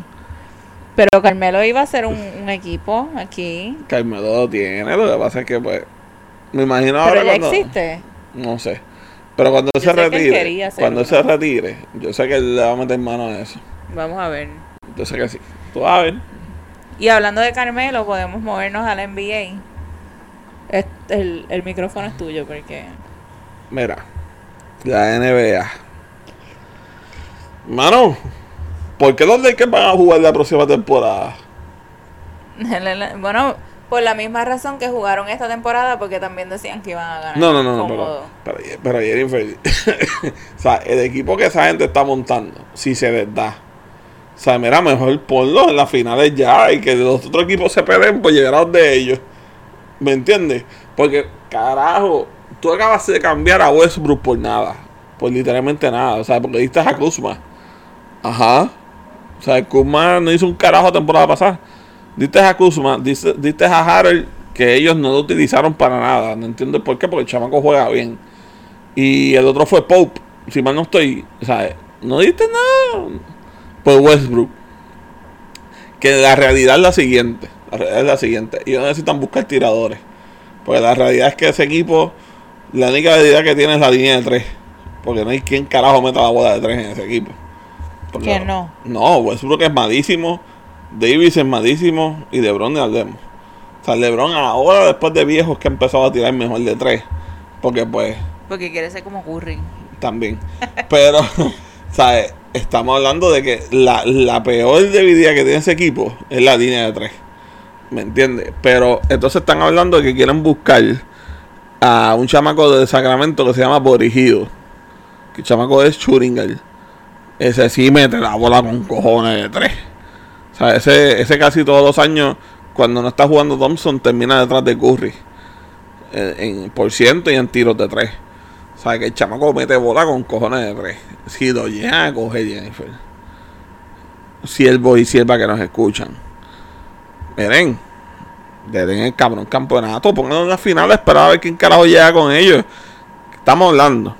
Pero Carmelo iba a ser un, un equipo aquí. Carmelo lo tiene, lo que pasa es que pues me imagino Pero ahora ya cuando existe. no sé. Pero cuando Yo se retire, cuando uno. se retire, yo sé que él le va a meter mano a eso. Vamos a ver. Yo sé que sí. Tú vas a ver. Y hablando de Carmelo, podemos movernos a la NBA. El, el micrófono es tuyo porque... Mira, la NBA. Mano, ¿por qué los Lakers van a jugar la próxima temporada? bueno, por la misma razón que jugaron esta temporada porque también decían que iban a ganar. No, no, no, no, pero, pero, pero Jennifer, o sea, el equipo que esa gente está montando, si se les da, o sea, mira, mejor ponlo en las finales ya y que los otros equipos se peleen por llegar a donde ellos. ¿Me entiendes? Porque, carajo, tú acabas de cambiar a Westbrook por nada, por literalmente nada, o sea, porque diste a Kuzma. Ajá. O sea, Kuzma no hizo un carajo la temporada pasada. Diste a Kuzma, diste, diste a Harold que ellos no lo utilizaron para nada. No entiendo por qué, porque el chamaco juega bien. Y el otro fue Pope, si mal no estoy. O sea, no diste nada. Pues Westbrook. Que la realidad es la siguiente. La realidad es la siguiente. Ellos necesitan buscar tiradores. Porque la realidad es que ese equipo, la única habilidad que tiene es la línea de tres. Porque no hay quien carajo meta la bola de tres en ese equipo. Porque- ¿Quién no? No, Westbrook es malísimo. Davis es malísimo. Y LeBron ni hablemos. O sea, LeBron ahora, después de viejos, que ha empezado a tirar mejor de tres. Porque pues Porque quiere ser como Curry. también. Pero, ¿sabes? Estamos hablando de que la, la peor debilidad que tiene ese equipo es la línea de tres. ¿Me entiendes? Pero entonces están hablando de que quieren buscar a un chamaco de Sacramento que se llama Borigido. Que el chamaco es Schuringer. Ese sí mete la bola con cojones de tres. O sea, ese, ese casi todos los años, cuando no está jugando Thompson, termina detrás de Curry. En, en por ciento y en tiros de tres. O sea, que el chamaco mete bola con cojones de tres. Si lo llega a coger Jennifer. Siervos y siervas que nos escuchan. Miren, le den el cabrón campeonato, pónganlo en la final, esperar a ver quién carajo llega con ellos. Estamos hablando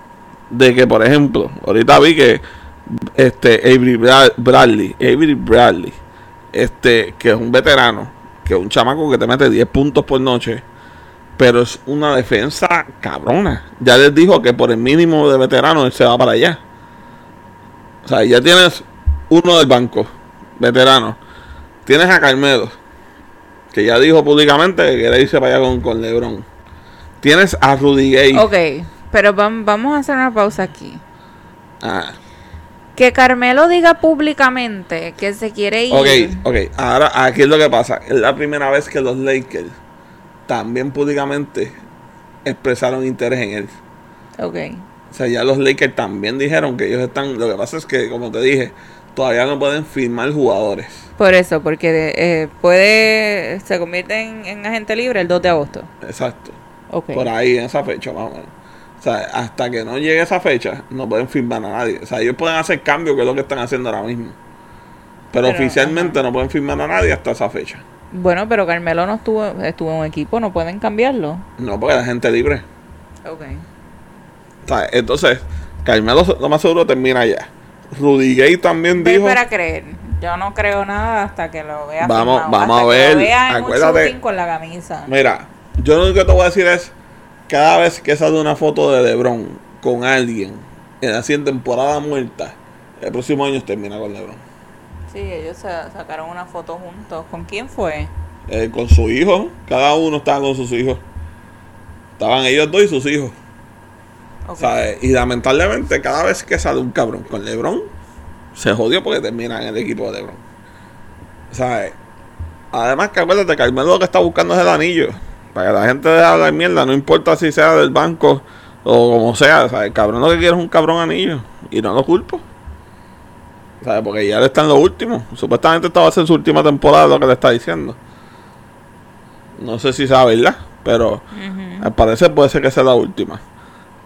de que, por ejemplo, ahorita vi que este Avery Bra- Bradley, Avery Bradley, este, que es un veterano, que es un chamaco que te mete 10 puntos por noche, pero es una defensa cabrona. Ya les dijo que por el mínimo de veterano él se va para allá. O sea, ya tienes uno del banco, veterano. Tienes a Carmelo, que ya dijo públicamente que quiere irse para allá con, con LeBron. Tienes a Rudy Gay. Ok, pero vam- vamos a hacer una pausa aquí. Ah, Que Carmelo diga públicamente que se quiere ir. ok, ok. Ahora, aquí es lo que pasa. Es la primera vez que los Lakers también públicamente expresaron interés en él. Ok. O sea, ya los Lakers también dijeron que ellos están. Lo que pasa es que, como te dije, todavía no pueden firmar jugadores. Por eso, porque eh, puede. Se convierte en, en agente libre el 2 de agosto. Exacto. Ok. Por ahí, en esa fecha, más o menos. O sea, hasta que no llegue esa fecha, no pueden firmar a nadie. O sea, ellos pueden hacer cambios, que es lo que están haciendo ahora mismo. Pero, Pero, oficialmente no pueden firmar a nadie hasta esa fecha. Bueno, pero Carmelo no estuvo, estuvo en un equipo, no pueden cambiarlo. No, porque la gente libre. Ok. Entonces, Carmelo lo más seguro termina allá. Rudy Gay también dijo. para creer. Yo no creo nada hasta que lo vea. Vamos- firmado, vamos hasta a que ver, Lo vea en un acuérdate. con la camisa. Mira, yo lo único que te voy a decir es, cada vez que sale una foto de LeBron con alguien en así en temporada muerta, el próximo año termina con LeBron. Sí, ellos sa- sacaron una foto juntos. ¿Con quién fue? Eh, con su hijo, cada uno estaba con sus hijos. Estaban ellos dos y sus hijos. Ok. ¿sabes? Y lamentablemente cada vez que sale un cabrón con LeBron, se jodió porque termina en el equipo de LeBron. ¿Sabes? Además que acuérdate, Carmelo lo que está buscando es el anillo. Para que la gente deje de hablar mierda, no importa si sea del banco o como sea. ¿sabes? El cabrón lo que quiere es un cabrón anillo. Y no lo culpo. ¿Sabes? Porque ya le está en lo último. Supuestamente esta va a ser su última temporada, lo que le está diciendo. No sé si sabe, ¿verdad? Pero Ujú. al parecer puede ser que sea la última.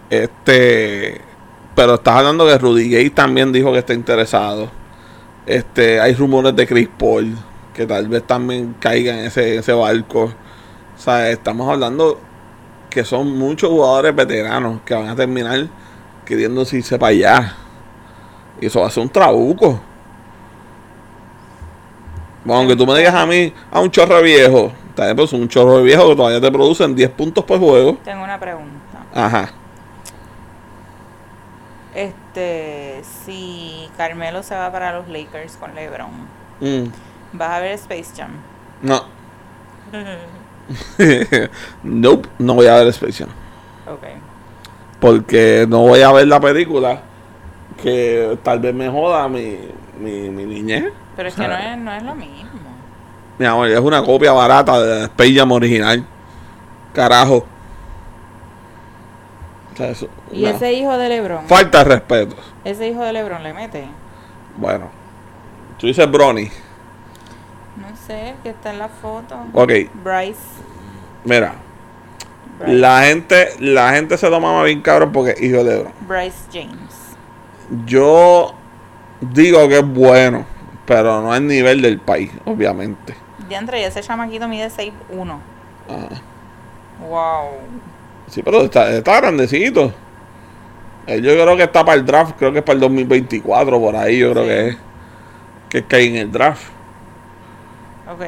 Este. Pero estás hablando que Rudy Gay también dijo que está interesado. Este, hay rumores de Chris Paul que tal vez también caiga en ese, ese barco. O sea, estamos hablando que son muchos jugadores veteranos que van a terminar queriendo irse para allá. Y eso va a ser un trabuco. Bueno, aunque tú me digas a mí, a un chorro viejo, también pues un chorro viejo que todavía te producen 10 puntos por juego. Tengo una pregunta. Ajá. Este, si Carmelo se va para los Lakers con LeBron, Mm, ¿vas a ver Space Jam? no. nope, no voy a ver Space Jam. ok. Porque no voy a ver la película que tal vez me joda mi, mi, mi niñez. Pero es que no es, no es lo mismo. Mi amor, es una copia barata de Space Jam original. Carajo. O sea, eso- Y ese hijo de LeBron, Falta de respeto. ese hijo de LeBron le mete. Bueno. Tú dices Bronny. No sé, que está en la foto. Ok, Bryce. mira. Bryce, La gente, la gente se lo mama bien cabrón porque hijo de LeBron. Bryce James. Yo digo que es bueno, pero no al nivel del país, obviamente. Diantre, ese chamaquito mide 6'1". Ajá. Wow. Sí, pero está, está grandecito. Eh, Yo creo que está para el draft, creo que es para el 2024, por ahí yo creo Sí. que es. Que es que hay en el draft. Ok.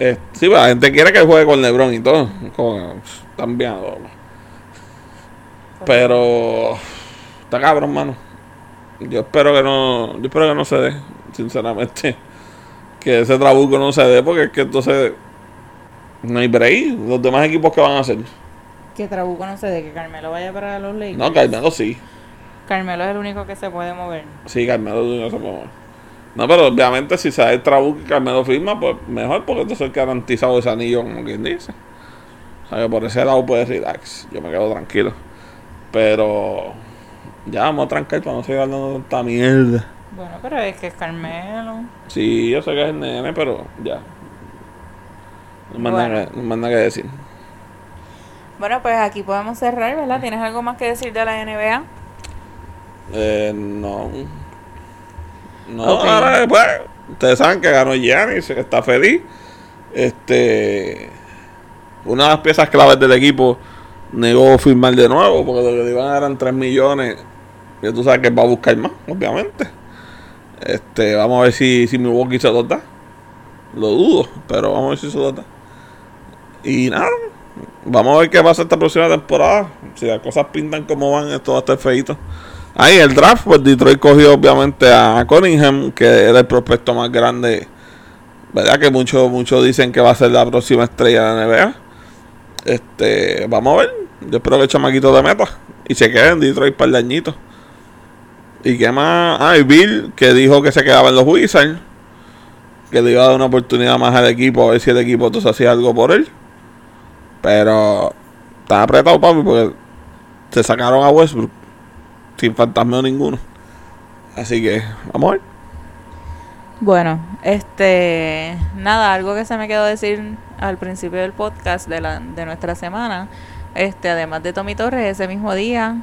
Eh, sí, pero la gente quiere que juegue con LeBron y todo. Como, están bien. Pero está cabrón, mano. Yo espero que no, yo espero que no se dé, sinceramente. Que ese trabuco no se dé, porque es que entonces no hay break. Los demás equipos que van a hacer. Que Trabuco no sé de que Carmelo vaya para los Lakers. No, Carmelo sí. Carmelo es el único que se puede mover. Sí, Carmelo no se puede mover. No, pero obviamente si se da el trabuco y Carmelo firma, pues mejor, porque entonces el garantizado ese anillo, como quien dice. O sea que por ese lado puedes relax. Yo me quedo tranquilo. Pero ya vamos a trancar para no seguir hablando tanta mierda. Bueno, pero es que es Carmelo. Sí, yo sé que es el nene, pero ya. No más, Bueno. nada, que- no más nada que decir. Bueno, pues aquí podemos cerrar, ¿verdad? ¿Tienes algo más que decir de la NBA? Eh, no. No, Ok. ahora, pues, ustedes saben que ganó Giannis, que está feliz. Este. Una de las piezas claves del equipo negó firmar de nuevo, porque lo que le iban a dar eran 3 millones. Y tú sabes que va a buscar más, obviamente. Este, vamos a ver si, si Milwaukee se los da. Lo dudo, pero vamos a ver si se los da. Y nada, vamos a ver qué pasa esta próxima temporada. Si las cosas pintan como van, esto va a estar feito. Ahí el draft, pues Detroit cogió obviamente a Cunningham, que era el prospecto más grande. ¿Verdad? Que muchos muchos dicen que va a ser la próxima estrella de la NBA. Este, vamos a ver. Yo espero que el chamaquito de meta y se quede en Detroit para el añito. ¿Y qué más? Ah, Bill, que dijo que se quedaba en los Wizards. Que le iba a dar una oportunidad más al equipo, a ver si el equipo entonces hacía algo por él. Pero está apretado, papi, porque se sacaron a Westbrook sin fantasmeo ninguno. Así que, vamos a ver. Bueno, este, nada, algo que se me quedó decir al principio del podcast de, la, de nuestra semana, este, además de Tommy Torres, ese mismo día,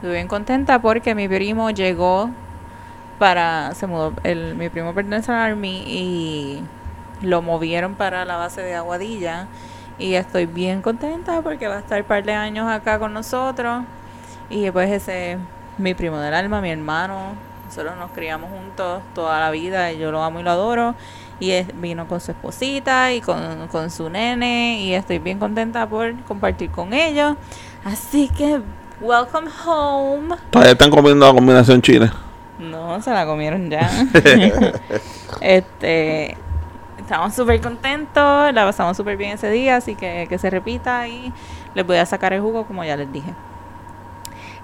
estuve bien contenta porque mi primo llegó para, se mudó, el, mi primo pertenece al Army y lo movieron para la base de Aguadilla y estoy bien contenta porque va a estar un par de años acá con nosotros y pues ese mi primo del alma, mi hermano. Nosotros nos criamos juntos toda la vida y yo lo amo y lo adoro. Y es- vino con su esposita y con, con su nene y estoy bien contenta por compartir con ellos. Así que, welcome home. Todavía están comiendo la combinación china. No, se la comieron ya. este, estamos súper contentos, la pasamos súper bien ese día, así que que se repita y les voy a sacar el jugo como ya les dije.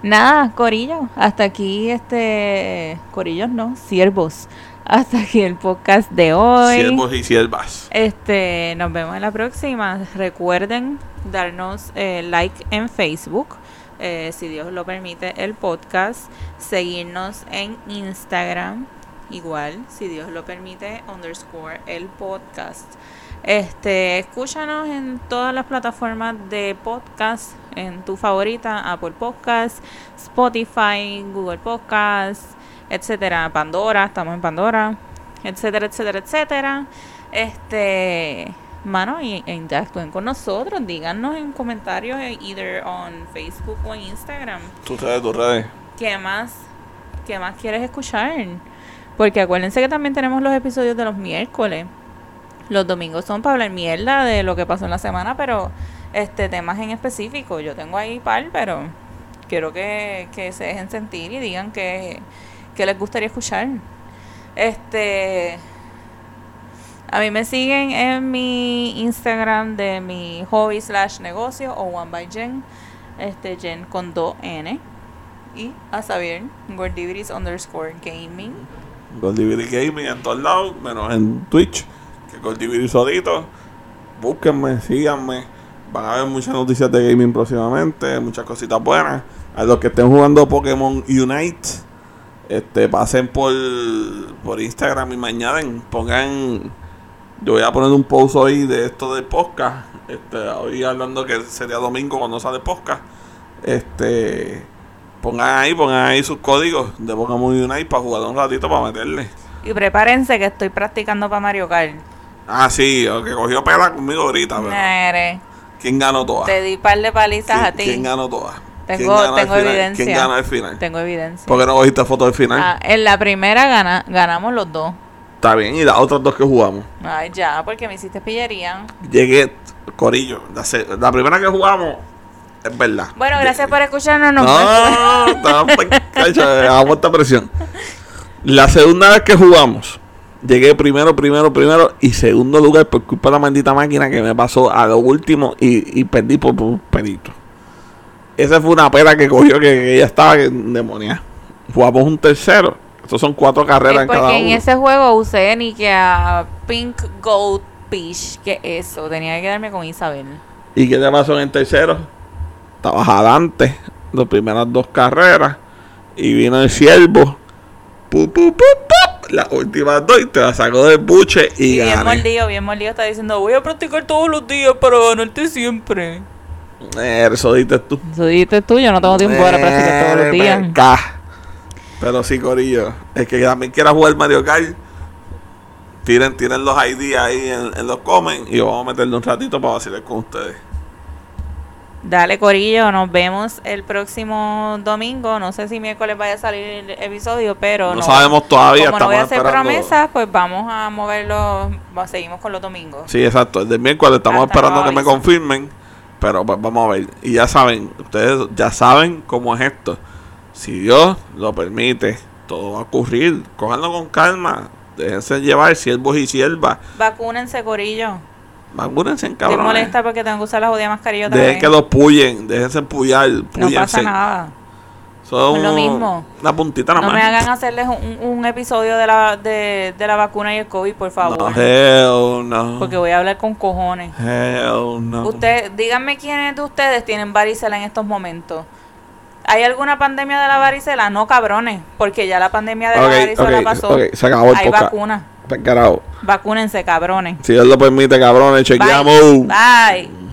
Nada, Corillo, hasta aquí este. Corillos no, siervos. Hasta aquí el podcast de hoy. Siervos y siervas. Este, nos vemos en la próxima. Recuerden darnos eh, like en Facebook, eh, si Dios lo permite, el podcast. Seguirnos en Instagram, igual, si Dios lo permite, underscore el podcast. Este, escúchanos en todas las plataformas de podcast, en tu favorita, Apple Podcast, Spotify, Google Podcast, etcétera, Pandora, estamos en Pandora, etcétera, etcétera, etcétera. Este, mano, y, e interactúen con nosotros, díganos en comentarios, eh, either on Facebook o en Instagram, Tú sabes tus redes. ¿qué más, qué más quieres escuchar? Porque acuérdense que también tenemos los episodios de los miércoles. Los domingos son para hablar mierda de lo que pasó en la semana, pero este temas en específico. Yo tengo ahí par, pero quiero que, que se dejen sentir y digan que, que les gustaría escuchar. Este a mí me siguen en mi Instagram de mi hobby slash negocio o one by Jen. Este Jen con 2 N. Y a Xavier, Gordiviris underscore gaming. Goldiviri Gaming en todos lados, menos en Twitch, que Goldiviri solito. Búsquenme, síganme. Van a ver muchas noticias de gaming próximamente, muchas cositas buenas. A los que estén jugando Pokémon Unite, este, pasen por, por Instagram y me añaden, pongan. Yo voy a poner un post hoy de esto de podcast. Este, hoy hablando que sería domingo cuando sale podcast. Este, pongan ahí, pongan ahí sus códigos de Pokémon Unite para jugar un ratito para meterle. Y prepárense que estoy practicando para Mario Kart. Ah, sí, que cogió pela conmigo ahorita, pero ¿quién ganó todas? te di par de palizas a ¿Quién, ti. quién ganó todas? Tengo- ¿Quién ganó al tengo evidencia. ¿Quién ganó al final? Tengo evidencia. ¿Por qué no cogiste foto del final? Ah, en la primera gana, ganamos los dos. Está bien, y las otras dos que jugamos. Ay, ya, porque me hiciste pillería. Llegué, Corillo. La, primera que jugamos, es verdad. Bueno, gracias por escucharnos. Nos No, estaba pe- cacha, aguanta presión. La segunda vez que jugamos, llegué primero, primero, primero y segundo lugar por culpa de la maldita máquina que me pasó a lo último y, y perdí por, por un pelito. Esa fue una pera que cogió que, que ella estaba demonia. Jugamos un tercero. Estos son cuatro carreras Es en cada porque en uno. ese juego usé ni que a Pink Gold Fish. que eso? Tenía que quedarme con Isabel. ¿Y qué te pasó en el tercero? Estabas adelante, las primeras dos carreras, y vino el siervo, pu, pu, pu, pu, las últimas dos, y te la sacó del buche y, Y bien mordido, bien mordido. Está diciendo, voy a practicar todos los días para ganarte siempre. Eh, Eso dices tú. Eso dijiste tú, yo no tengo tiempo para practicar todos los días. venga. Pero sí, Corillo, el que también quiera jugar Mario Kart, tiren, tiren los ID ahí en, en los comments y vamos a meterle un ratito para vacilar con ustedes. Dale, Corillo, nos vemos el próximo domingo. No sé si miércoles vaya a salir el episodio, pero No sabemos todavía, Como no voy a hacer esperando. promesas, pues vamos a moverlo. Seguimos con los domingos. Sí, exacto. El del miércoles estamos Hasta esperando que me confirmen. Pero pues vamos a ver. Y ya saben, ustedes ya saben cómo es esto. Si Dios lo permite, todo va a ocurrir. Cójanlo con calma. Déjense llevar, siervos y siervas. Vacúnense, Corillo. Vacúnense cabrón. molesta porque tengo que usar la jodida mascarilla Dejen vez. que los puyen. Déjense empullar. No pasa nada. Son lo mismo. Una puntita nada No me hagan hacerles un, un episodio de la, de, de la vacuna y el COVID, por favor. No, hell no. Porque voy a hablar con cojones. Hell no. Usted, díganme quiénes de ustedes tienen varicela en estos momentos. ¿Hay alguna pandemia de la varicela? No, cabrones, porque ya la pandemia de la varicela pasó. ok, se acabó el Hay podcast. vacuna. Carajo. Vacúnense, cabrones. Si Dios lo permite, cabrones, chequeamos. Bye. Bye.